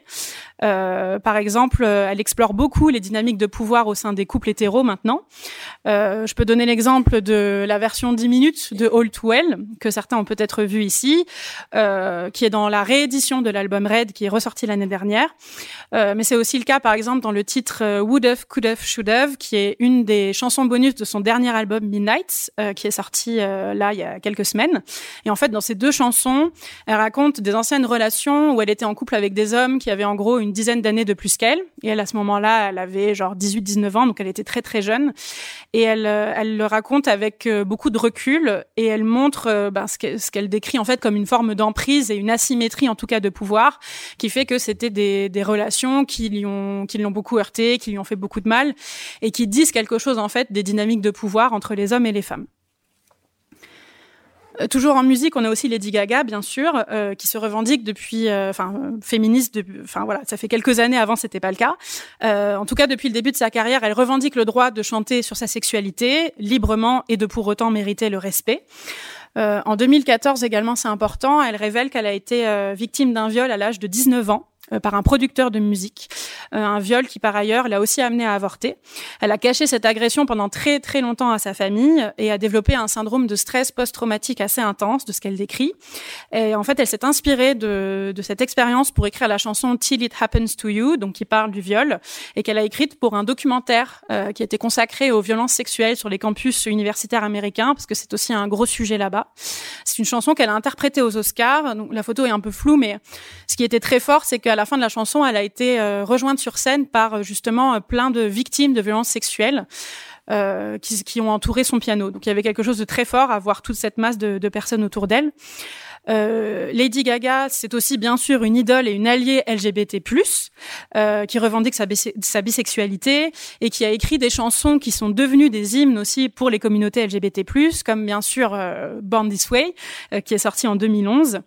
Euh, par exemple, elle explore beaucoup les dynamiques de pouvoir au sein des couples hétéros maintenant. Euh, je peux donner l'exemple de la version 10 minutes de All Too Well, que certains ont peut-être vu ici, euh, qui est dans la réédition de l'album Red qui est ressorti l'année dernière. Euh, mais c'est aussi le cas, par exemple, dans le titre euh, Would Have, Could Have, Should Have, qui est une des chansons bonus de son dernier album Midnight, euh, qui est sorti là il y a quelques semaines. Et en fait, dans ces deux chansons, elle raconte des anciennes relations où elle était en couple avec des hommes qui avaient en gros une dizaine d'années de plus qu'elle. Et elle, à ce moment-là, elle avait genre 18-19 ans, donc elle était très très jeune. Et elle, elle le raconte avec beaucoup de recul et elle montre ben, ce qu'elle décrit en fait comme une forme d'emprise et une asymétrie en tout cas de pouvoir, qui fait que c'était des, des, relations qui lui ont, qui l'ont beaucoup heurté, qui lui ont fait beaucoup de mal, et qui disent quelque chose en fait des dynamiques de pouvoir entre les hommes et les femmes. Euh, toujours en musique, on a aussi Lady Gaga, bien sûr, euh, qui se revendique depuis, euh, enfin, féministe. Enfin voilà, ça fait quelques années. Avant, c'était pas le cas. en tout cas, depuis le début de sa carrière, elle revendique le droit de chanter sur sa sexualité librement et de pour autant mériter le respect. En 2014 également, c'est important, elle révèle qu'elle a été victime d'un viol à l'âge de 19 ans. Euh, par un producteur de musique, euh, un viol qui par ailleurs l'a aussi amené à avorter. Elle a caché cette agression pendant très très longtemps à sa famille et a développé un syndrome de stress post-traumatique assez intense, de ce qu'elle décrit. Et en fait, elle s'est inspirée de, cette expérience pour écrire la chanson Till It Happens to You, donc qui parle du viol, et qu'elle a écrite pour un documentaire euh, qui était consacré aux violences sexuelles sur les campus universitaires américains, parce que c'est aussi un gros sujet là-bas. C'est une chanson qu'elle a interprétée aux Oscars. Donc, la photo est un peu floue, mais ce qui était très fort, c'est qu'à la fin de la chanson, elle a été euh, rejointe sur scène par euh, justement euh, plein de victimes de violences sexuelles. qui, ont entouré son piano. Donc il y avait quelque chose de très fort à voir toute cette masse de personnes autour d'elle. Euh, Lady Gaga, c'est aussi bien sûr une idole et une alliée LGBT+, euh, qui revendique sa, bisexualité et qui a écrit des chansons qui sont devenues des hymnes aussi pour les communautés LGBT+, comme bien sûr euh, Born This Way, euh, qui est sorti en 2011.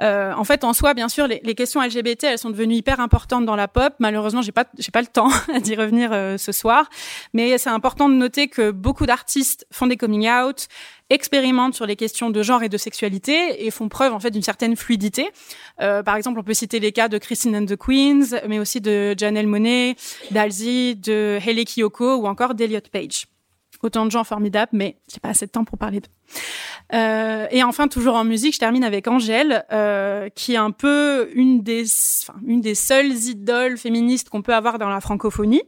Euh, en fait, en soi, bien sûr, les, les, questions LGBT, elles sont devenues hyper importantes dans la pop. Malheureusement, j'ai pas, j'ai pas le temps d'y revenir ce soir, mais c'est important de noter que beaucoup d'artistes font des coming out, expérimentent sur les questions de genre et de sexualité et font preuve en fait d'une certaine fluidité. Euh, par exemple, on peut citer les cas de Christine and the Queens, mais aussi de Janelle Monet, d'Alzi, de Hayley Kiyoko ou encore d'Eliot Page. Autant de gens formidables, mais j'ai pas assez de temps pour parler d'eux. Euh, et enfin, toujours en musique, je termine avec Angèle, euh, qui est un peu une des, enfin, une des seules idoles féministes qu'on peut avoir dans la francophonie.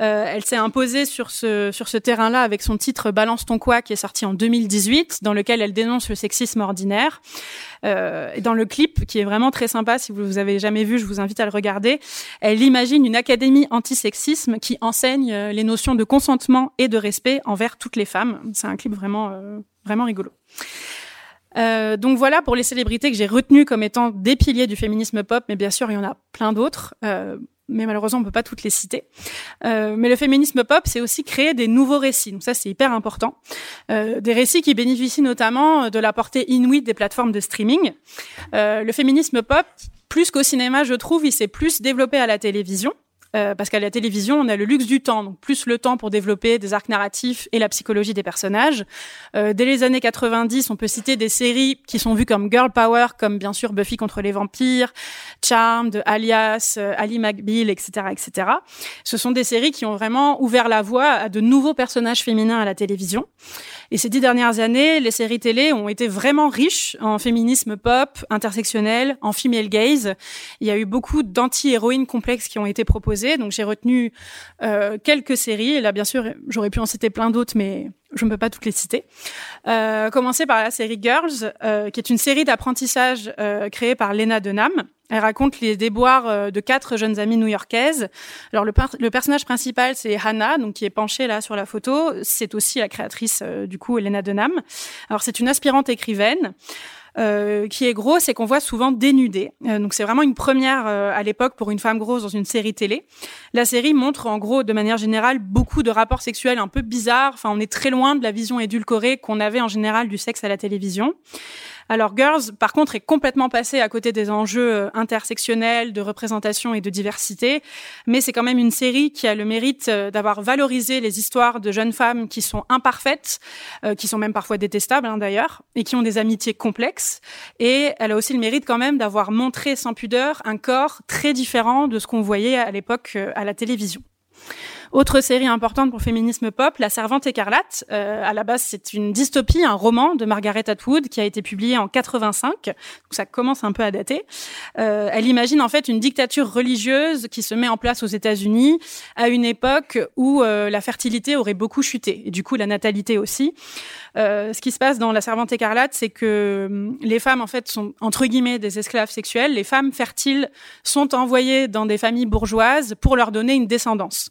Euh, elle s'est imposée sur ce, terrain-là avec son titre Balance ton quoi qui est sorti en 2018, dans lequel elle dénonce le sexisme ordinaire. Euh, et dans le clip, qui est vraiment très sympa, si vous vous avez jamais vu, je vous invite à le regarder, elle imagine une académie anti-sexisme qui enseigne euh, les notions de consentement et de respect envers toutes les femmes. C'est un clip vraiment, vraiment rigolo. Donc voilà pour les célébrités que j'ai retenues comme étant des piliers du féminisme pop, mais bien sûr il y en a plein d'autres. Mais malheureusement on peut pas toutes les citer. Euh, mais le féminisme pop, c'est aussi créer des nouveaux récits. Donc ça, c'est hyper important. Euh, des récits qui bénéficient notamment de la portée inuite des plateformes de streaming. Euh, le féminisme pop, plus qu'au cinéma, je trouve, il s'est plus développé à la télévision. Parce qu'à la télévision, on a le luxe du temps, donc plus le temps pour développer des arcs narratifs et la psychologie des personnages. dès les années 90, on peut citer des séries qui sont vues comme girl power, comme bien sûr Buffy contre les vampires, Charmed, Alias, Ali McBeal, etc., etc. Ce sont des séries qui ont vraiment ouvert la voie à de nouveaux personnages féminins à la télévision. Et ces dix dernières années, les séries télé ont été vraiment riches en féminisme pop, intersectionnel, en female gaze. Il y a eu beaucoup d'anti-héroïnes complexes qui ont été proposées. Donc j'ai retenu euh, quelques séries. Et là, bien sûr, j'aurais pu en citer plein d'autres, mais je ne peux pas toutes les citer. Euh, commencer par la série Girls, euh, qui est une série d'apprentissage euh, créée par Lena Dunham. Elle raconte les déboires de quatre jeunes amies new-yorkaises. Alors le, personnage principal c'est Hannah, donc qui est penchée là sur la photo. C'est aussi la créatrice du coup Lena Dunham. Alors c'est une aspirante écrivaine. Euh, qui est grosse et qu'on voit souvent dénudée. Euh, donc c'est vraiment une première euh, à l'époque pour une femme grosse dans une série télé. La série montre en gros de manière générale beaucoup de rapports sexuels un peu bizarres. Enfin, on est très loin de la vision édulcorée qu'on avait en général du sexe à la télévision. Alors Girls, par contre, est complètement passé à côté des enjeux euh, intersectionnels, de représentation et de diversité, mais c'est quand même une série qui a le mérite euh, d'avoir valorisé les histoires de jeunes femmes qui sont imparfaites, euh, qui sont même parfois détestables hein, d'ailleurs, et qui ont des amitiés complexes. Et elle a aussi le mérite quand même d'avoir montré sans pudeur un corps très différent de ce qu'on voyait à l'époque à la télévision. Autre série importante pour féminisme pop, La Servante écarlate. Euh, à la base, c'est une dystopie, un roman de Margaret Atwood qui a été publié en 85. Donc ça commence un peu à dater. Euh, elle imagine en fait une dictature religieuse qui se met en place aux États-Unis à une époque où euh, la fertilité aurait beaucoup chuté et du coup la natalité aussi. Euh, ce qui se passe dans La Servante écarlate, c'est que hum, les femmes en fait sont entre guillemets des esclaves sexuels. Les femmes fertiles sont envoyées dans des familles bourgeoises pour leur donner une descendance.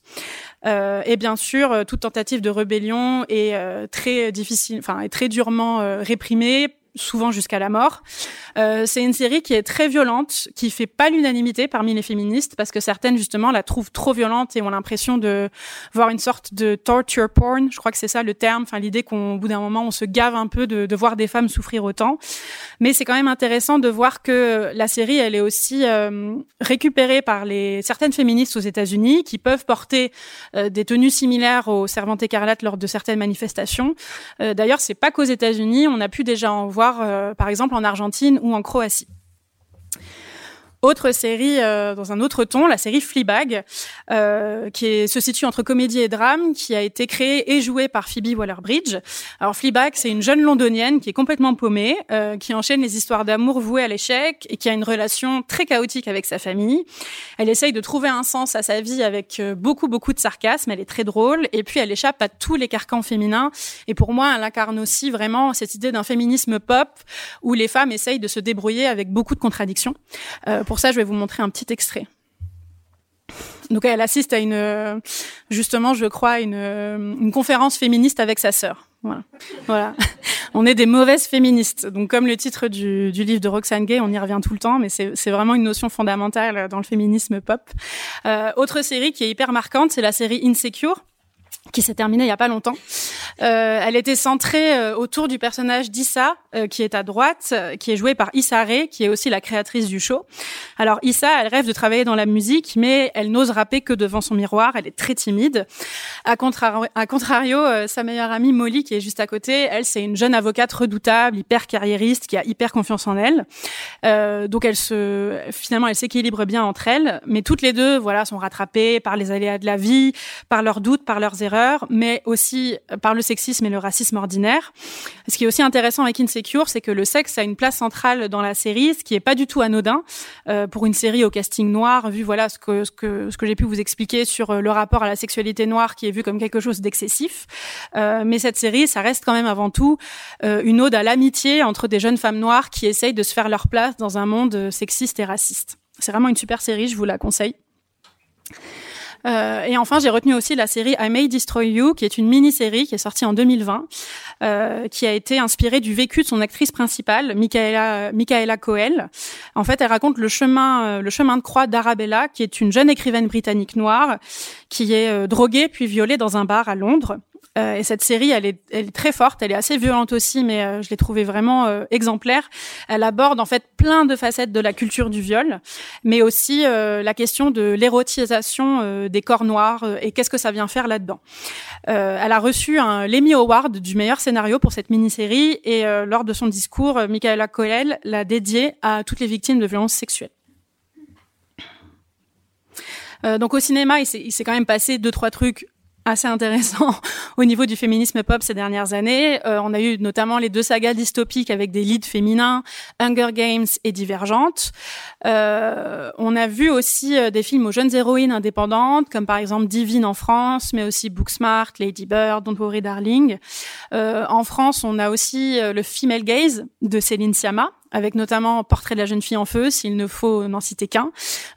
Euh, et bien sûr, euh, toute tentative de rébellion est euh, très difficile, enfin est très durement réprimée souvent jusqu'à la mort. Euh, c'est une série qui est très violente, qui fait pas l'unanimité parmi les féministes parce que certaines justement la trouvent trop violente et ont l'impression de voir une sorte de torture porn. Je crois que c'est ça le terme. Enfin l'idée qu'au bout d'un moment on se gave un peu de, voir des femmes souffrir autant. Mais c'est quand même intéressant de voir que la série elle est aussi euh, récupérée par les certaines féministes aux États-Unis qui peuvent porter euh, des tenues similaires aux servantes écarlates lors de certaines manifestations. Euh, D'ailleurs c'est pas qu'aux États-Unis, on a pu déjà en voir euh, par exemple en Argentine ou en Croatie. Autre série euh, dans un autre ton, la série Fleabag, euh, qui se situe entre comédie et drame, qui a été créée et jouée par Phoebe Waller-Bridge. Alors Fleabag, c'est une jeune londonienne qui est complètement paumée, euh, qui enchaîne les histoires d'amour vouées à l'échec et qui a une relation très chaotique avec sa famille. Elle essaye de trouver un sens à sa vie avec euh, beaucoup beaucoup de sarcasme. Elle est très drôle et puis elle échappe à tous les carcans féminins. Et pour moi, elle incarne aussi vraiment cette idée d'un féminisme pop où les femmes essayent de se débrouiller avec beaucoup de contradictions. Pour ça, je vais vous montrer un petit extrait. Donc elle assiste à une, justement, je crois, une, conférence féministe avec sa sœur. Voilà. voilà. On est des mauvaises féministes. Donc comme le titre du, du livre de Roxane Gay, on y revient tout le temps, mais c'est vraiment une notion fondamentale dans le féminisme pop. Euh, autre série qui est hyper marquante, c'est la série Insecure qui s'est terminée il y a pas longtemps. Euh, elle était centrée euh, autour du personnage d'Issa, euh, qui est à droite, qui est joué par Issa Rae, qui est aussi la créatrice du show. Alors Issa, elle rêve de travailler dans la musique, mais elle n'ose rapper que devant son miroir. Elle est très timide. À contrario, contrario sa meilleure amie Molly, qui est juste à côté, elle c'est une jeune avocate redoutable, hyper carriériste, qui a hyper confiance en elle. donc elle se, finalement, elle s'équilibre bien entre elles, mais toutes les deux, voilà, sont rattrapées par les aléas de la vie, par leurs doutes, par leurs erreurs, mais aussi par le sexisme et le racisme ordinaire. Ce qui est aussi intéressant avec Insecure, c'est que le sexe a une place centrale dans la série, ce qui est pas du tout anodin euh, pour une série au casting noir, vu voilà ce que ce que ce que j'ai pu vous expliquer sur euh, le rapport à la sexualité noire qui est vu comme quelque chose d'excessif. Euh, mais cette série, ça reste quand même avant tout une ode à l'amitié entre des jeunes femmes noires qui essayent de se faire leur place dans un monde sexiste et raciste. C'est vraiment une super série, je vous la conseille. Euh, et enfin, j'ai retenu aussi la série I May Destroy You, qui est une mini-série qui est sortie en 2020, euh, qui a été inspirée du vécu de son actrice principale, Michaela, Michaela Coel. En fait, elle raconte le chemin, euh, le chemin de croix d'Arabella, qui est une jeune écrivaine britannique noire, qui est euh, droguée puis violée dans un bar à Londres. Et cette série, elle est, elle est très forte, elle est assez violente aussi, mais je l'ai trouvée vraiment exemplaire. Elle aborde en fait plein de facettes de la culture du viol, mais aussi la question de l'érotisation des corps noirs et qu'est-ce que ça vient faire là-dedans. elle a reçu un l'Emmy Award du meilleur scénario pour cette mini-série et lors de son discours, Michaela Coel l'a dédié à toutes les victimes de violences sexuelles. Euh, donc au cinéma, il s'est quand même passé deux trois trucs assez intéressant au niveau du féminisme pop ces dernières années. Euh, on a eu notamment les deux sagas dystopiques avec des leads féminins, Hunger Games et Divergente. Euh, on a vu aussi euh, des films aux jeunes héroïnes indépendantes, comme par exemple Divine en France, mais aussi Booksmart, Lady Bird, Don't Worry Darling. Euh, en France, on a aussi le Female Gaze de Céline Sciamma, avec notamment Portrait de la jeune fille en feu, s'il ne faut n'en citer qu'un,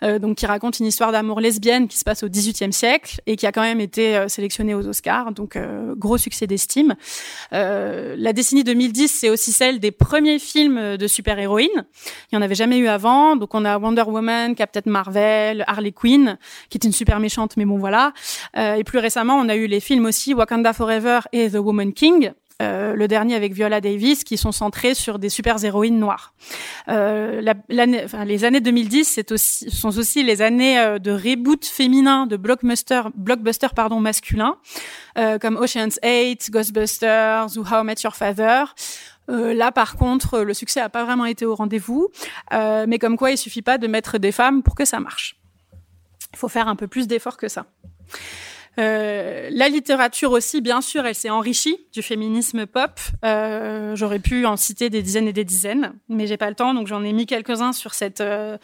euh, donc qui raconte une histoire d'amour lesbienne qui se passe au XVIIIe siècle et qui a quand même été euh, sélectionnée aux Oscars, donc euh, gros succès d'estime. la décennie 2010, c'est aussi celle des premiers films de super-héroïnes. Il n'y en avait jamais eu avant, donc on a Wonder Woman, Captain Marvel, Harley Quinn, qui est une super méchante, mais bon voilà. et plus récemment, on a eu les films aussi Wakanda Forever et The Woman King, euh, le dernier avec Viola Davis, qui sont centrés sur des super héroïnes noires. Euh, enfin, les années 2010 c'est aussi, sont aussi les années euh, de reboot féminin de blockbuster, blockbuster pardon masculin, euh, comme Ocean's 8, Ghostbusters ou How I Met Your Father. Euh, là, par contre, le succès n'a pas vraiment été au rendez-vous, euh, mais comme quoi il suffit pas de mettre des femmes pour que ça marche. Il faut faire un peu plus d'efforts que ça. Euh, la littérature aussi, bien sûr, elle s'est enrichie du féminisme pop. Euh, J'aurais pu en citer des dizaines et des dizaines, mais j'ai pas le temps, donc j'en ai mis quelques-uns sur cette euh,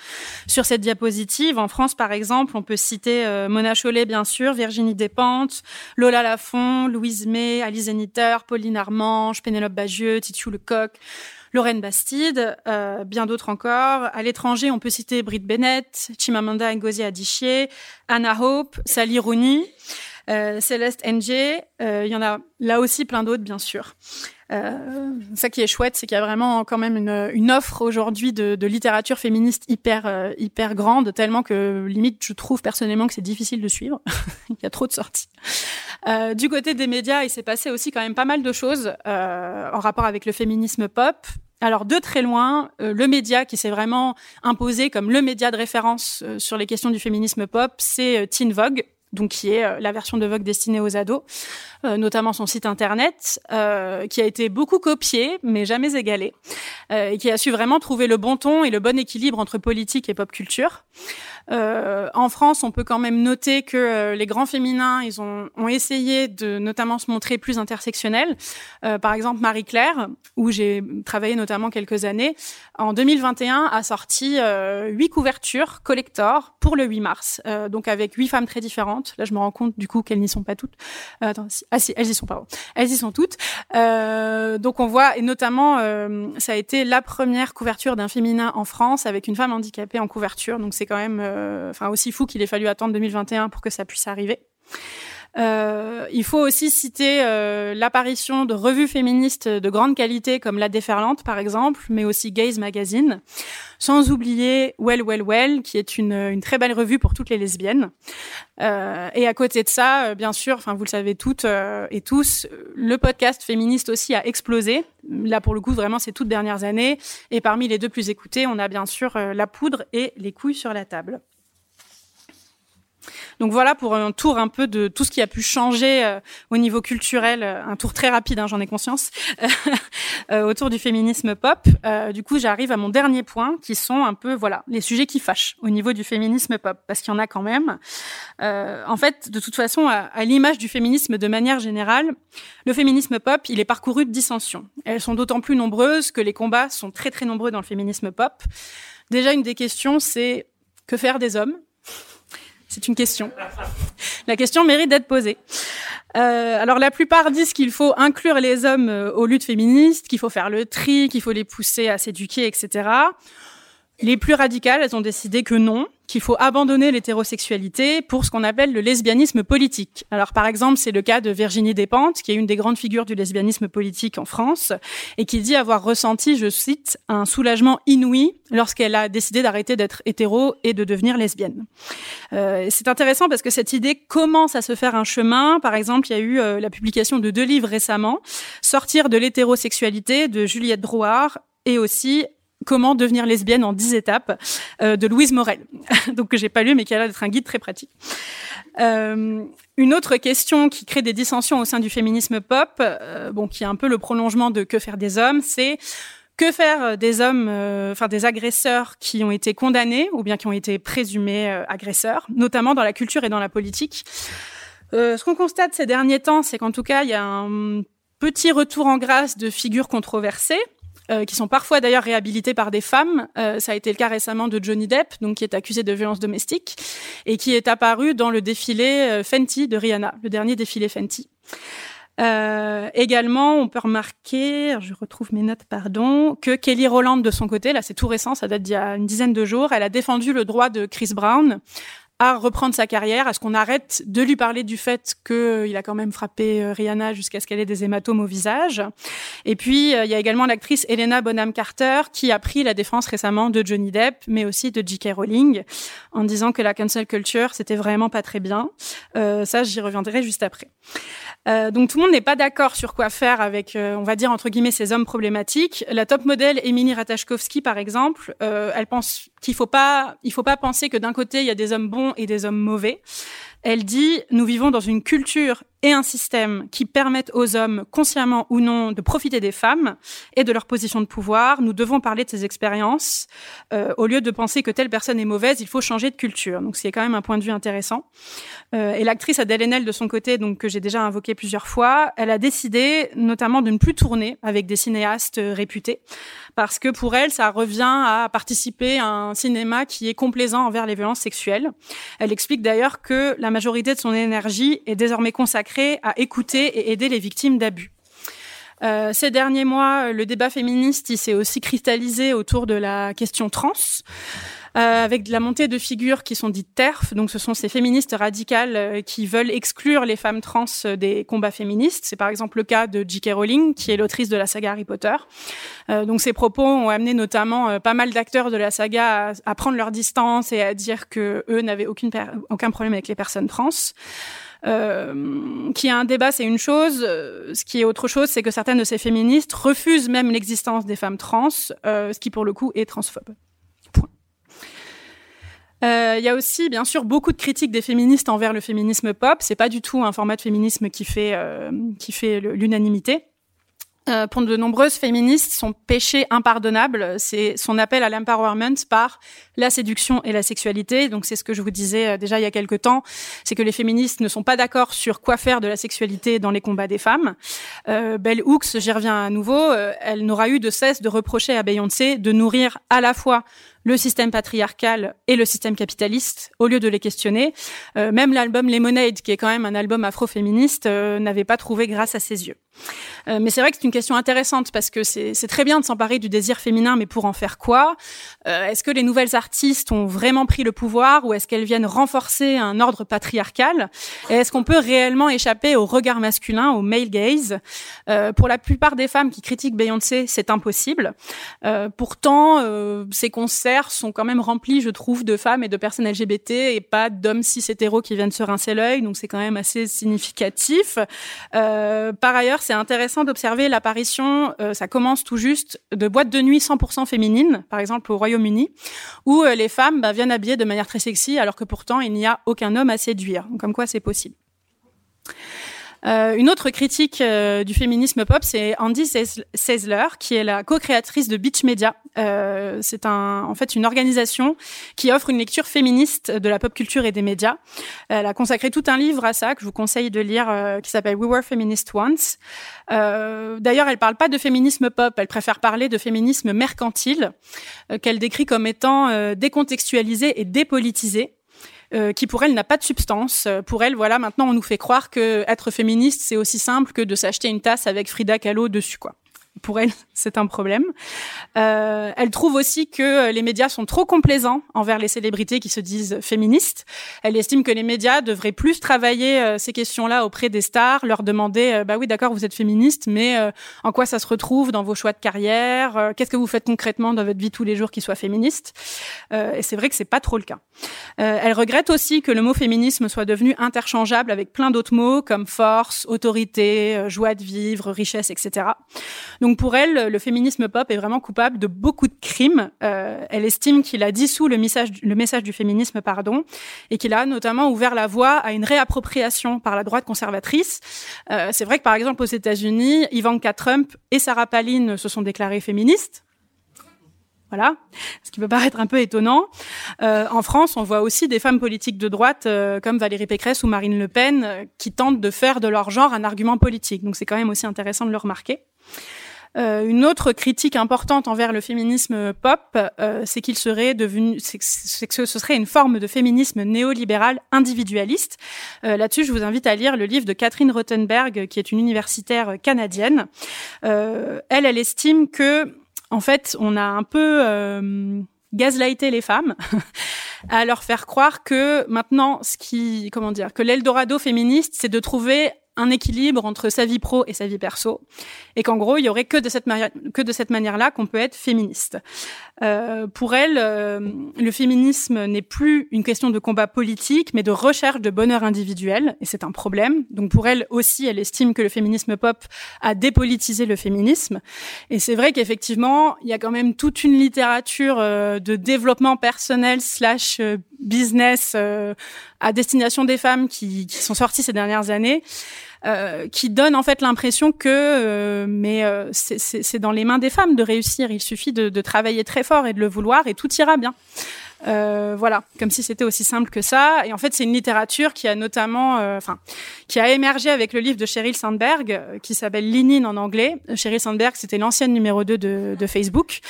sur cette diapositive. En France, par exemple, on peut citer euh, Mona Chollet, bien sûr, Virginie Despentes, Lola Lafont, Louise May, Alice Zeniter, Pauline Armange, Pénélope Bagieux, Titiou Lecoq. Lorraine Bastide, euh, bien d'autres encore. À l'étranger, on peut citer Britt Bennett, Chimamanda Ngozi Adichie, Anna Hope, Sally Rooney, euh, Céleste NG. Euh, il y en a là aussi plein d'autres, bien sûr. Euh, ça qui est chouette, c'est qu'il y a vraiment quand même une, une offre aujourd'hui de, de, littérature féministe hyper euh, hyper grande, tellement que limite je trouve personnellement que c'est difficile de suivre. il y a trop de sorties. Euh, du côté des médias, il s'est passé aussi quand même pas mal de choses euh, en rapport avec le féminisme pop. Alors de très loin, euh, le média qui s'est vraiment imposé comme le média de référence sur les questions du féminisme pop, c'est euh, Teen Vogue, donc qui est la version de Vogue destinée aux ados, notamment son site internet, qui a été beaucoup copié mais jamais égalé, et qui a su vraiment trouver le bon ton et le bon équilibre entre politique et pop culture. Euh, en France, on peut quand même noter que euh, les grands féminins, ils ont, ont, essayé de notamment se montrer plus intersectionnels. Euh, par exemple, Marie-Claire, où j'ai travaillé notamment quelques années, en 2021 a sorti euh, huit couvertures collector pour le 8 mars, euh, donc avec huit femmes très différentes. Là, je me rends compte du coup qu'elles n'y sont pas toutes. attends, ah si, elles y sont, pardon. Elles y sont toutes. donc on voit, et notamment, ça a été la première couverture d'un féminin en France avec une femme handicapée en couverture. Donc c'est quand même euh, enfin aussi fou qu'il ait fallu attendre 2021 pour que ça puisse arriver. Euh, il faut aussi citer euh, l'apparition de revues féministes de grande qualité comme La Déferlante par exemple, mais aussi Gaze Magazine, sans oublier Well Well Well qui est une, très belle revue pour toutes les lesbiennes. Euh, et à côté de ça, euh, bien sûr, enfin vous le savez toutes et tous, le podcast féministe aussi a explosé. Là pour le coup vraiment ces toutes dernières années. Et parmi les deux plus écoutés, on a bien sûr La Poudre et Les couilles sur la table. Donc voilà pour un tour un peu de tout ce qui a pu changer euh, au niveau culturel, euh, un tour très rapide, hein, j'en ai conscience, euh, autour du féminisme pop. du coup, j'arrive à mon dernier point, qui sont un peu voilà les sujets qui fâchent au niveau du féminisme pop, parce qu'il y en a quand même. en fait, de toute façon, à, à l'image du féminisme de manière générale, le féminisme pop, il est parcouru de dissensions. Elles sont d'autant plus nombreuses que les combats sont très très nombreux dans le féminisme pop. Déjà, une des questions, c'est que faire des hommes? C'est une question. La question mérite d'être posée. Euh, alors la plupart disent qu'il faut inclure les hommes euh, aux luttes féministes, qu'il faut faire le tri, qu'il faut les pousser à s'éduquer, etc. Les plus radicales, elles ont décidé que non, qu'il faut abandonner l'hétérosexualité pour ce qu'on appelle le lesbianisme politique. Alors par exemple, c'est le cas de Virginie Despentes, qui est une des grandes figures du lesbianisme politique en France, et qui dit avoir ressenti, je cite, un soulagement inouï lorsqu'elle a décidé d'arrêter d'être hétéro et de devenir lesbienne. Euh, c'est intéressant parce que cette idée commence à se faire un chemin. Par exemple, il y a eu euh, la publication de deux livres récemment, Sortir de l'hétérosexualité de Juliette Drouard et aussi Comment devenir lesbienne en 10 étapes euh, de Louise Morel, donc que j'ai pas lu mais qui a l'air d'être un guide très pratique. Euh, une autre question qui crée des dissensions au sein du féminisme pop, euh, bon, qui est un peu le prolongement de que faire des hommes, c'est que faire des hommes, enfin des agresseurs qui ont été condamnés ou bien qui ont été présumés agresseurs, notamment dans la culture et dans la politique. ce qu'on constate ces derniers temps, c'est qu'en tout cas, il y a un petit retour en grâce de figures controversées. Euh, qui sont parfois d'ailleurs réhabilités par des femmes. Euh, ça a été le cas récemment de Johnny Depp, donc qui est accusé de violence domestique et qui est apparu dans le défilé euh, Fenty de Rihanna, le dernier défilé Fenty. Euh, également, on peut remarquer, je retrouve mes notes, pardon, que Kelly Rowland, de son côté, là c'est tout récent, ça date d'il y a une dizaine de jours, elle a défendu le droit de Chris Brown à reprendre sa carrière, à ce qu'on arrête de lui parler du fait qu'il euh, a quand même frappé euh, Rihanna jusqu'à ce qu'elle ait des hématomes au visage. Et puis, euh, il y a également l'actrice Helena Bonham Carter qui a pris la défense récemment de Johnny Depp, mais aussi de J.K. Rowling, en disant que la cancel culture, c'était vraiment pas très bien. Euh, ça, j'y reviendrai juste après. Euh, donc tout le monde n'est pas d'accord sur quoi faire avec, on va dire entre guillemets, ces hommes problématiques. La top modèle Émilie Ratajkowski, par exemple, elle pense qu'il faut pas, il faut pas penser que d'un côté il y a des hommes bons et des hommes mauvais. Elle dit nous vivons dans une culture et un système qui permettent aux hommes, consciemment ou non, de profiter des femmes et de leur position de pouvoir. Nous devons parler de ces expériences. Euh, au lieu de penser que telle personne est mauvaise, il faut changer de culture. Donc c'est quand même un point de vue intéressant. Euh, et l'actrice Adèle Haenel, de son côté, donc que j'ai déjà invoqué plusieurs fois, elle a décidé notamment de ne plus tourner avec des cinéastes réputés parce que pour elle, ça revient à participer à un cinéma qui est complaisant envers les violences sexuelles. Elle explique d'ailleurs que la majorité de son énergie est désormais consacrée à écouter et aider les victimes d'abus. Euh, ces derniers mois, le débat féministe s'est aussi cristallisé autour de la question trans. Euh, avec de la montée de figures qui sont dites TERF. Donc, ce sont ces féministes radicales euh, qui veulent exclure les femmes trans euh, des combats féministes. C'est par exemple le cas de J.K. Rowling, qui est l'autrice de la saga Harry Potter. donc, ces propos ont amené notamment pas mal d'acteurs de la saga à, prendre leur distance et à dire que eux n'avaient aucun problème avec les personnes trans. Euh, qui a un débat, c'est une chose. Ce qui est autre chose, c'est que certaines de ces féministes refusent même l'existence des femmes trans, euh, ce qui pour le coup est transphobe. Euh, il y a aussi, bien sûr, beaucoup de critiques des féministes envers le féminisme pop. C'est pas du tout un format de féminisme qui fait euh, qui fait l'unanimité. Euh, pour de nombreuses féministes, son péché impardonnable, c'est son appel à l'empowerment par la séduction et la sexualité. Donc c'est ce que je vous disais euh, déjà il y a quelque temps, c'est que les féministes ne sont pas d'accord sur quoi faire de la sexualité dans les combats des femmes. Euh, Belle Hooks, j'y reviens à nouveau, euh, elle n'aura eu de cesse de reprocher à Beyoncé de nourrir à la fois le système patriarcal et le système capitaliste au lieu de les questionner. Même l'album Lemonade, qui est quand même un album afroféministe, n'avait pas trouvé grâce à ses yeux. Mais c'est vrai que c'est une question intéressante parce que c'est très bien de s'emparer du désir féminin, mais pour en faire quoi? Est-ce que les nouvelles artistes ont vraiment pris le pouvoir ou est-ce qu'elles viennent renforcer un ordre patriarcal? Et est-ce qu'on peut réellement échapper au regard masculin, au male gaze? Pour la plupart des femmes qui critiquent Beyoncé, c'est impossible. pourtant, ces concerts sont quand même remplis, je trouve, de femmes et de personnes LGBT et pas d'hommes cis hétéros qui viennent se rincer l'œil. Donc c'est quand même assez significatif. Euh, par ailleurs, c'est intéressant d'observer l'apparition, euh, ça commence tout juste, de boîtes de nuit 100% féminines, par exemple au Royaume-Uni, où euh, les femmes bah, viennent habillées de manière très sexy, alors que pourtant il n'y a aucun homme à séduire. comme quoi c'est possible. Euh, une autre critique euh, du féminisme pop, c'est Andy Seisler, qui est la co-créatrice de Beach Media. Euh, c'est un, en fait une organisation qui offre une lecture féministe de la pop culture et des médias. Elle a consacré tout un livre à ça que je vous conseille de lire, euh, qui s'appelle We Were Feminist Once. D'ailleurs, elle parle pas de féminisme pop, elle préfère parler de féminisme mercantile, qu'elle décrit comme étant décontextualisé et dépolitisé. Euh, qui pour elle n'a pas de substance. Euh, pour elle, voilà, maintenant on nous fait croire que être féministe c'est aussi simple que de s'acheter une tasse avec Frida Kahlo dessus, quoi. Pour elle, c'est un problème. Euh, elle trouve aussi que les médias sont trop complaisants envers les célébrités qui se disent féministes. Elle estime que les médias devraient plus travailler euh, ces questions-là auprès des stars, leur demander, euh, bah oui, d'accord, vous êtes féministe, mais euh, en quoi ça se retrouve dans vos choix de carrière Qu'est-ce que vous faites concrètement dans votre vie tous les jours qui soit féministe Et c'est vrai que c'est pas trop le cas. elle regrette aussi que le mot féminisme soit devenu interchangeable avec plein d'autres mots comme force, autorité, joie de vivre, richesse, etc. Donc pour elle, le féminisme pop est vraiment coupable de beaucoup de crimes. Euh, elle estime qu'il a dissous le message, du féminisme, pardon, et qu'il a notamment ouvert la voie à une réappropriation par la droite conservatrice. Euh, c'est vrai que par exemple aux États-Unis, Ivanka Trump et Sarah Palin se sont déclarées féministes. Voilà, ce qui peut paraître un peu étonnant. Euh, en France, on voit aussi des femmes politiques de droite comme Valérie Pécresse ou Marine Le Pen qui tentent de faire de leur genre un argument politique. Donc c'est quand même aussi intéressant de le remarquer. Euh, une autre critique importante envers le féminisme pop, euh, c'est qu'il serait devenu, c'est que ce serait une forme de féminisme néolibéral individualiste. Euh, là-dessus, je vous invite à lire le livre de Catherine Rothenberg, qui est une universitaire canadienne. elle, elle estime que, en fait, on a un peu gaslighté les femmes. à leur faire croire que maintenant, ce qui, comment dire, que l'Eldorado féministe, c'est de trouver un équilibre entre sa vie pro et sa vie perso, et qu'en gros, il y aurait que de cette que de cette manière-là qu'on peut être féministe. Euh, pour elle, euh, le féminisme n'est plus une question de combat politique, mais de recherche de bonheur individuel, et c'est un problème. Donc pour elle aussi, elle estime que le féminisme pop a dépolitisé le féminisme, et c'est vrai qu'effectivement, il y a quand même toute une littérature euh, de développement personnel slash euh, business à destination des femmes qui, sont sorties ces dernières années euh, qui donne en fait l'impression que euh, mais euh, c'est dans les mains des femmes de réussir. Il suffit de, de, travailler très fort et de le vouloir et tout ira bien. Euh, voilà, comme si c'était aussi simple que ça. Et en fait, c'est une littérature qui a notamment, euh, enfin, qui a émergé avec le livre de Sheryl Sandberg, euh, qui s'appelle Linin en anglais. Sheryl Sandberg, c'était l'ancienne numéro 2 de, de Facebook,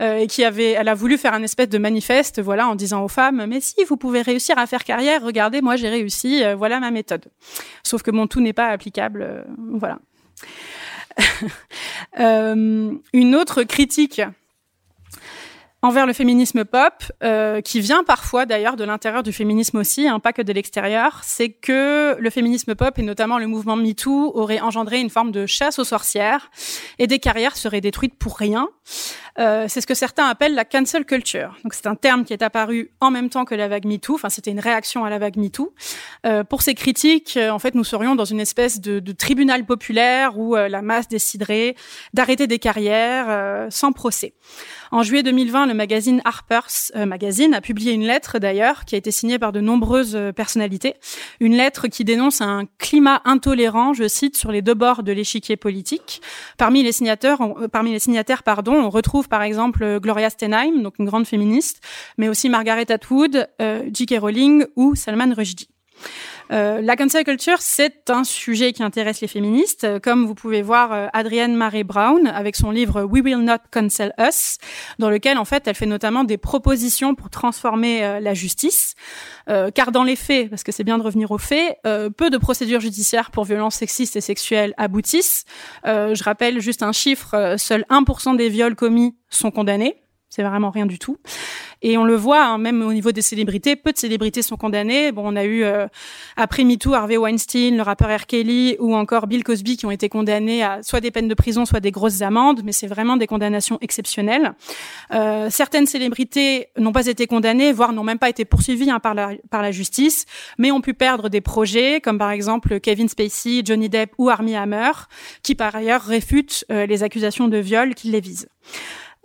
et qui avait, elle a voulu faire un espèce de manifeste, voilà, en disant aux femmes, mais si vous pouvez réussir à faire carrière, regardez, moi j'ai réussi, voilà ma méthode. Sauf que mon tout n'est pas applicable, voilà. une autre critique envers le féminisme pop, euh, qui vient parfois d'ailleurs de l'intérieur du féminisme aussi, hein, pas que de l'extérieur, c'est que le féminisme pop et notamment le mouvement MeToo aurait engendré une forme de chasse aux sorcières et des carrières seraient détruites pour rien. Euh, c'est ce que certains appellent la cancel culture. Donc c'est un terme qui est apparu en même temps que la vague MeToo. Enfin, c'était une réaction à la vague MeToo. Euh, pour ces critiques, euh, en fait, nous serions dans une espèce de, de tribunal populaire où euh, la masse déciderait d'arrêter des carrières euh, sans procès. En juillet 2020, le magazine Harper's Magazine a publié une lettre d'ailleurs qui a été signée par de nombreuses personnalités. Une lettre qui dénonce un climat intolérant, je cite, sur les deux bords de l'échiquier politique. Parmi les signataires, on, parmi les signataires, pardon, on retrouve par exemple euh, Gloria Steinem, donc une grande féministe, mais aussi Margaret Atwood, euh, J.K. Rowling ou Salman Rushdie. Euh, la cancel culture, c'est un sujet qui intéresse les féministes, comme vous pouvez voir euh, Adrienne Marie Brown avec son livre We Will Not Cancel Us, dans lequel en fait elle fait notamment des propositions pour transformer euh, la justice, car dans les faits, parce que c'est bien de revenir aux faits, peu de procédures judiciaires pour violences sexistes et sexuelles aboutissent. je rappelle juste un chiffre, seul 1% des viols commis sont condamnés. C'est vraiment rien du tout. Et on le voit, hein, même au niveau des célébrités, peu de célébrités sont condamnées. Bon, on a eu euh, après MeToo Harvey Weinstein, le rappeur R. Kelly ou encore Bill Cosby qui ont été condamnés à soit des peines de prison, soit des grosses amendes, mais c'est vraiment des condamnations exceptionnelles. Euh, certaines célébrités n'ont pas été condamnées, voire n'ont même pas été poursuivies hein, par, la, par la justice, mais ont pu perdre des projets, comme par exemple Kevin Spacey, Johnny Depp ou Armie Hammer, qui par ailleurs réfutent euh, les accusations de viol qui les visent.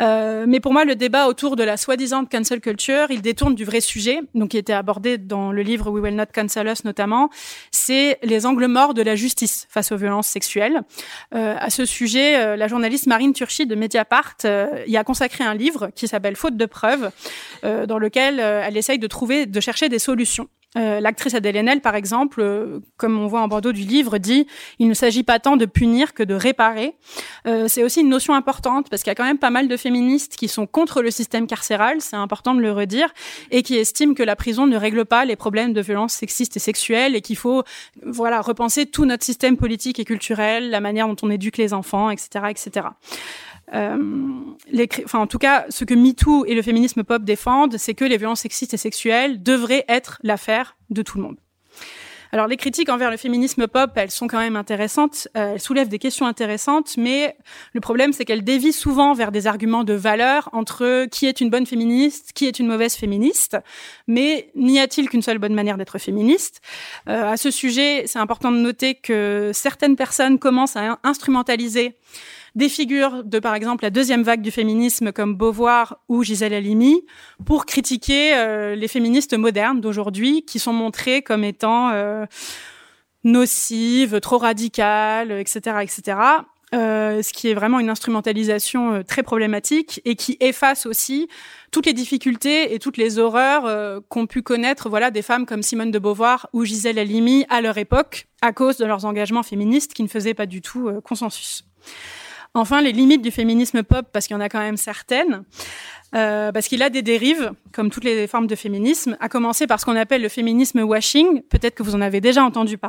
Euh, mais pour moi, le débat autour de la soi-disant cancel culture, il détourne du vrai sujet, donc qui était abordé dans le livre We Will Not Cancel Us notamment, c'est les angles morts de la justice face aux violences sexuelles. Euh, à ce sujet, euh, la journaliste Marine Turchi de Mediapart euh, y a consacré un livre qui s'appelle Faute de preuves, dans lequel elle essaye de trouver, de chercher des solutions. Euh, l'actrice Adèle Haenel, par exemple, euh, comme on voit en bandeau du livre, dit il ne s'agit pas tant de punir que de réparer. Euh, c'est aussi une notion importante parce qu'il y a quand même pas mal de féministes qui sont contre le système carcéral, c'est important de le redire, et qui estiment que la prison ne règle pas les problèmes de violence sexiste et sexuelle et qu'il faut voilà repenser tout notre système politique et culturel, la manière dont on éduque les enfants, etc., etc. Euh, les, enfin, en tout cas, ce que MeToo et le féminisme pop défendent, c'est que les violences sexistes et sexuelles devraient être l'affaire de tout le monde. Alors, les critiques envers le féminisme pop, elles sont quand même intéressantes. Euh, elles soulèvent des questions intéressantes, mais le problème, c'est qu'elles dévient souvent vers des arguments de valeur entre qui est une bonne féministe, qui est une mauvaise féministe. Mais n'y a-t-il qu'une seule bonne manière d'être féministe? Euh, À ce sujet, c'est important de noter que certaines personnes commencent à instrumentaliser des figures de, par exemple, la deuxième vague du féminisme comme Beauvoir ou Gisèle Halimi pour critiquer euh, les féministes modernes d'aujourd'hui qui sont montrées comme étant euh, nocives, trop radicales, etc., etc. Euh, ce qui est vraiment une instrumentalisation très problématique et qui efface aussi toutes les difficultés et toutes les horreurs qu'ont pu connaître voilà des femmes comme Simone de Beauvoir ou Gisèle Halimi à leur époque à cause de leurs engagements féministes qui ne faisaient pas du tout consensus. Enfin, les limites du féminisme pop, parce qu'il y en a quand même certaines. Euh, parce qu'il a des dérives, comme toutes les formes de féminisme, à commencer par ce qu'on appelle le féminisme washing. Peut-être que vous en avez déjà entendu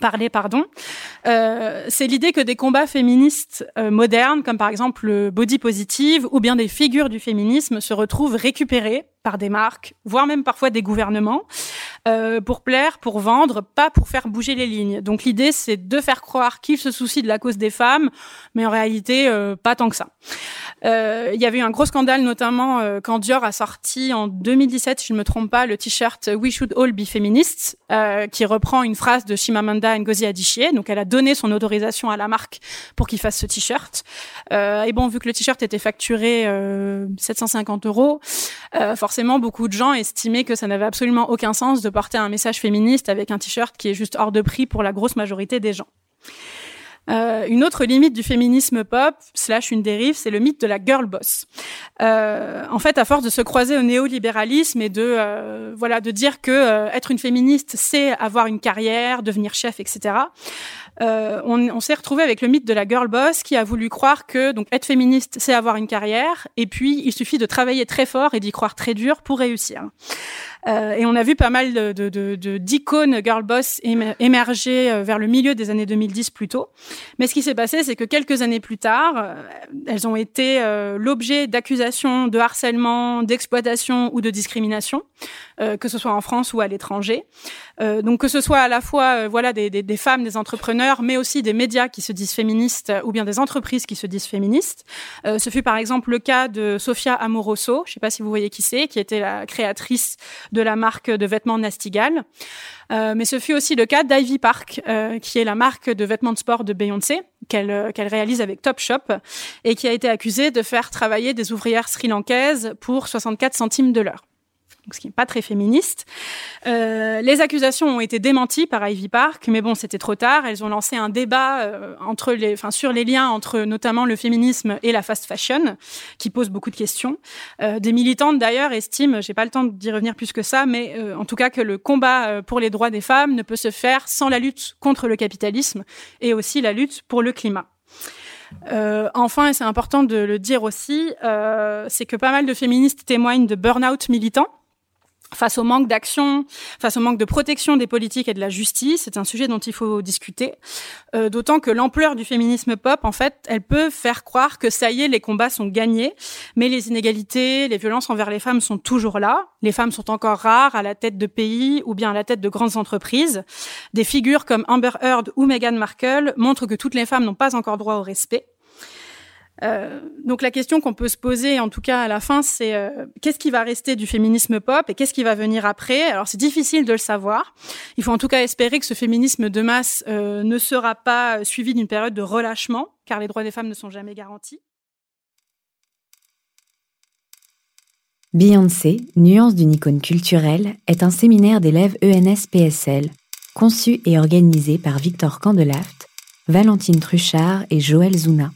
parler, pardon. Euh, c'est l'idée que des combats féministes euh, modernes, comme par exemple le body positive ou bien des figures du féminisme, se retrouvent récupérés par des marques, voire même parfois des gouvernements, euh, pour plaire, pour vendre, pas pour faire bouger les lignes. Donc l'idée, c'est de faire croire qu'ils se soucient de la cause des femmes, mais en réalité, euh, pas tant que ça. Euh, il y avait eu un gros scandale, notamment euh, quand Dior a sorti en 2017, si je ne me trompe pas, le t-shirt We Should All Be Feminists, euh, qui reprend une phrase de Chimamanda Ngozi Adichie. Donc elle a donné son autorisation à la marque pour qu'il fasse ce t-shirt. et bon, vu que le t-shirt était facturé 750 euros, forcément beaucoup de gens estimaient que ça n'avait absolument aucun sens de porter un message féministe avec un t-shirt qui est juste hors de prix pour la grosse majorité des gens. Euh, une autre limite du féminisme pop, slash une dérive, c'est le mythe de la girl boss. Euh, en fait, à force de se croiser au néolibéralisme et de euh, voilà de dire que être une féministe, c'est avoir une carrière, devenir chef, etc. Euh, on, on s'est retrouvé avec le mythe de la girl boss qui a voulu croire que donc être féministe, c'est avoir une carrière, et puis il suffit de travailler très fort et d'y croire très dur pour réussir. Euh, et on a vu pas mal de, de, d'icônes girl boss émerger euh, vers le milieu des années 2010 plutôt. Mais ce qui s'est passé, c'est que quelques années plus tard, euh, elles ont été l'objet d'accusations de harcèlement, d'exploitation ou de discrimination, que ce soit en France ou à l'étranger. donc que ce soit à la fois voilà des, des, des, femmes, des entrepreneurs, mais aussi des médias qui se disent féministes ou bien des entreprises qui se disent féministes. ce fut par exemple le cas de Sofia Amoroso, je ne sais pas si vous voyez qui c'est, qui était la créatrice de la marque de vêtements Nastigal. Euh, mais ce fut aussi le cas d'Ivy Park, euh, qui est la marque de vêtements de sport de Beyoncé, qu'elle euh, qu'elle réalise avec Topshop, et qui a été accusée de faire travailler des ouvrières sri-lankaises pour 64 centimes de l'heure ce qui n'est pas très féministe. Euh, les accusations ont été démenties par Ivy Park, mais bon, c'était trop tard. Elles ont lancé un débat euh, entre les, sur les liens entre notamment le féminisme et la fast fashion, qui pose beaucoup de questions. Euh, des militantes d'ailleurs estiment, j'ai pas le temps d'y revenir plus que ça, mais euh, en tout cas que le combat euh, pour les droits des femmes ne peut se faire sans la lutte contre le capitalisme et aussi la lutte pour le climat. Euh, enfin, et c'est important de le dire aussi, euh, c'est que pas mal de féministes témoignent de burn-out militant face au manque d'action, face au manque de protection des politiques et de la justice, c'est un sujet dont il faut discuter. Euh, D'autant que l'ampleur du féminisme pop, en fait, elle peut faire croire que ça y est, les combats sont gagnés, mais les inégalités, les violences envers les femmes sont toujours là. Les femmes sont encore rares à la tête de pays ou bien à la tête de grandes entreprises. Des figures comme Amber Heard ou Meghan Markle montrent que toutes les femmes n'ont pas encore droit au respect. Euh, donc la question qu'on peut se poser, en tout cas à la fin, c'est euh, qu'est-ce qui va rester du féminisme pop et qu'est-ce qui va venir après? Alors c'est difficile de le savoir. Il faut en tout cas espérer que ce féminisme de masse euh, ne sera pas suivi d'une période de relâchement, car les droits des femmes ne sont jamais garantis. Beyoncé, nuance d'une icône culturelle, est un séminaire d'élèves ENS-PSL, conçu et organisé par Victor Candelaft, Valentine Truchard et Joël Zuna.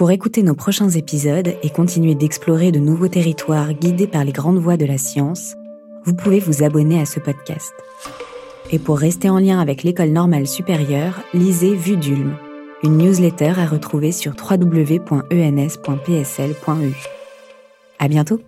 Pour écouter nos prochains épisodes et continuer d'explorer de nouveaux territoires guidés par les grandes voies de la science, vous pouvez vous abonner à ce podcast. Et pour rester en lien avec l'école normale supérieure, lisez Vue d'Ulm, une newsletter à retrouver sur www.ens.psl.eu. À bientôt!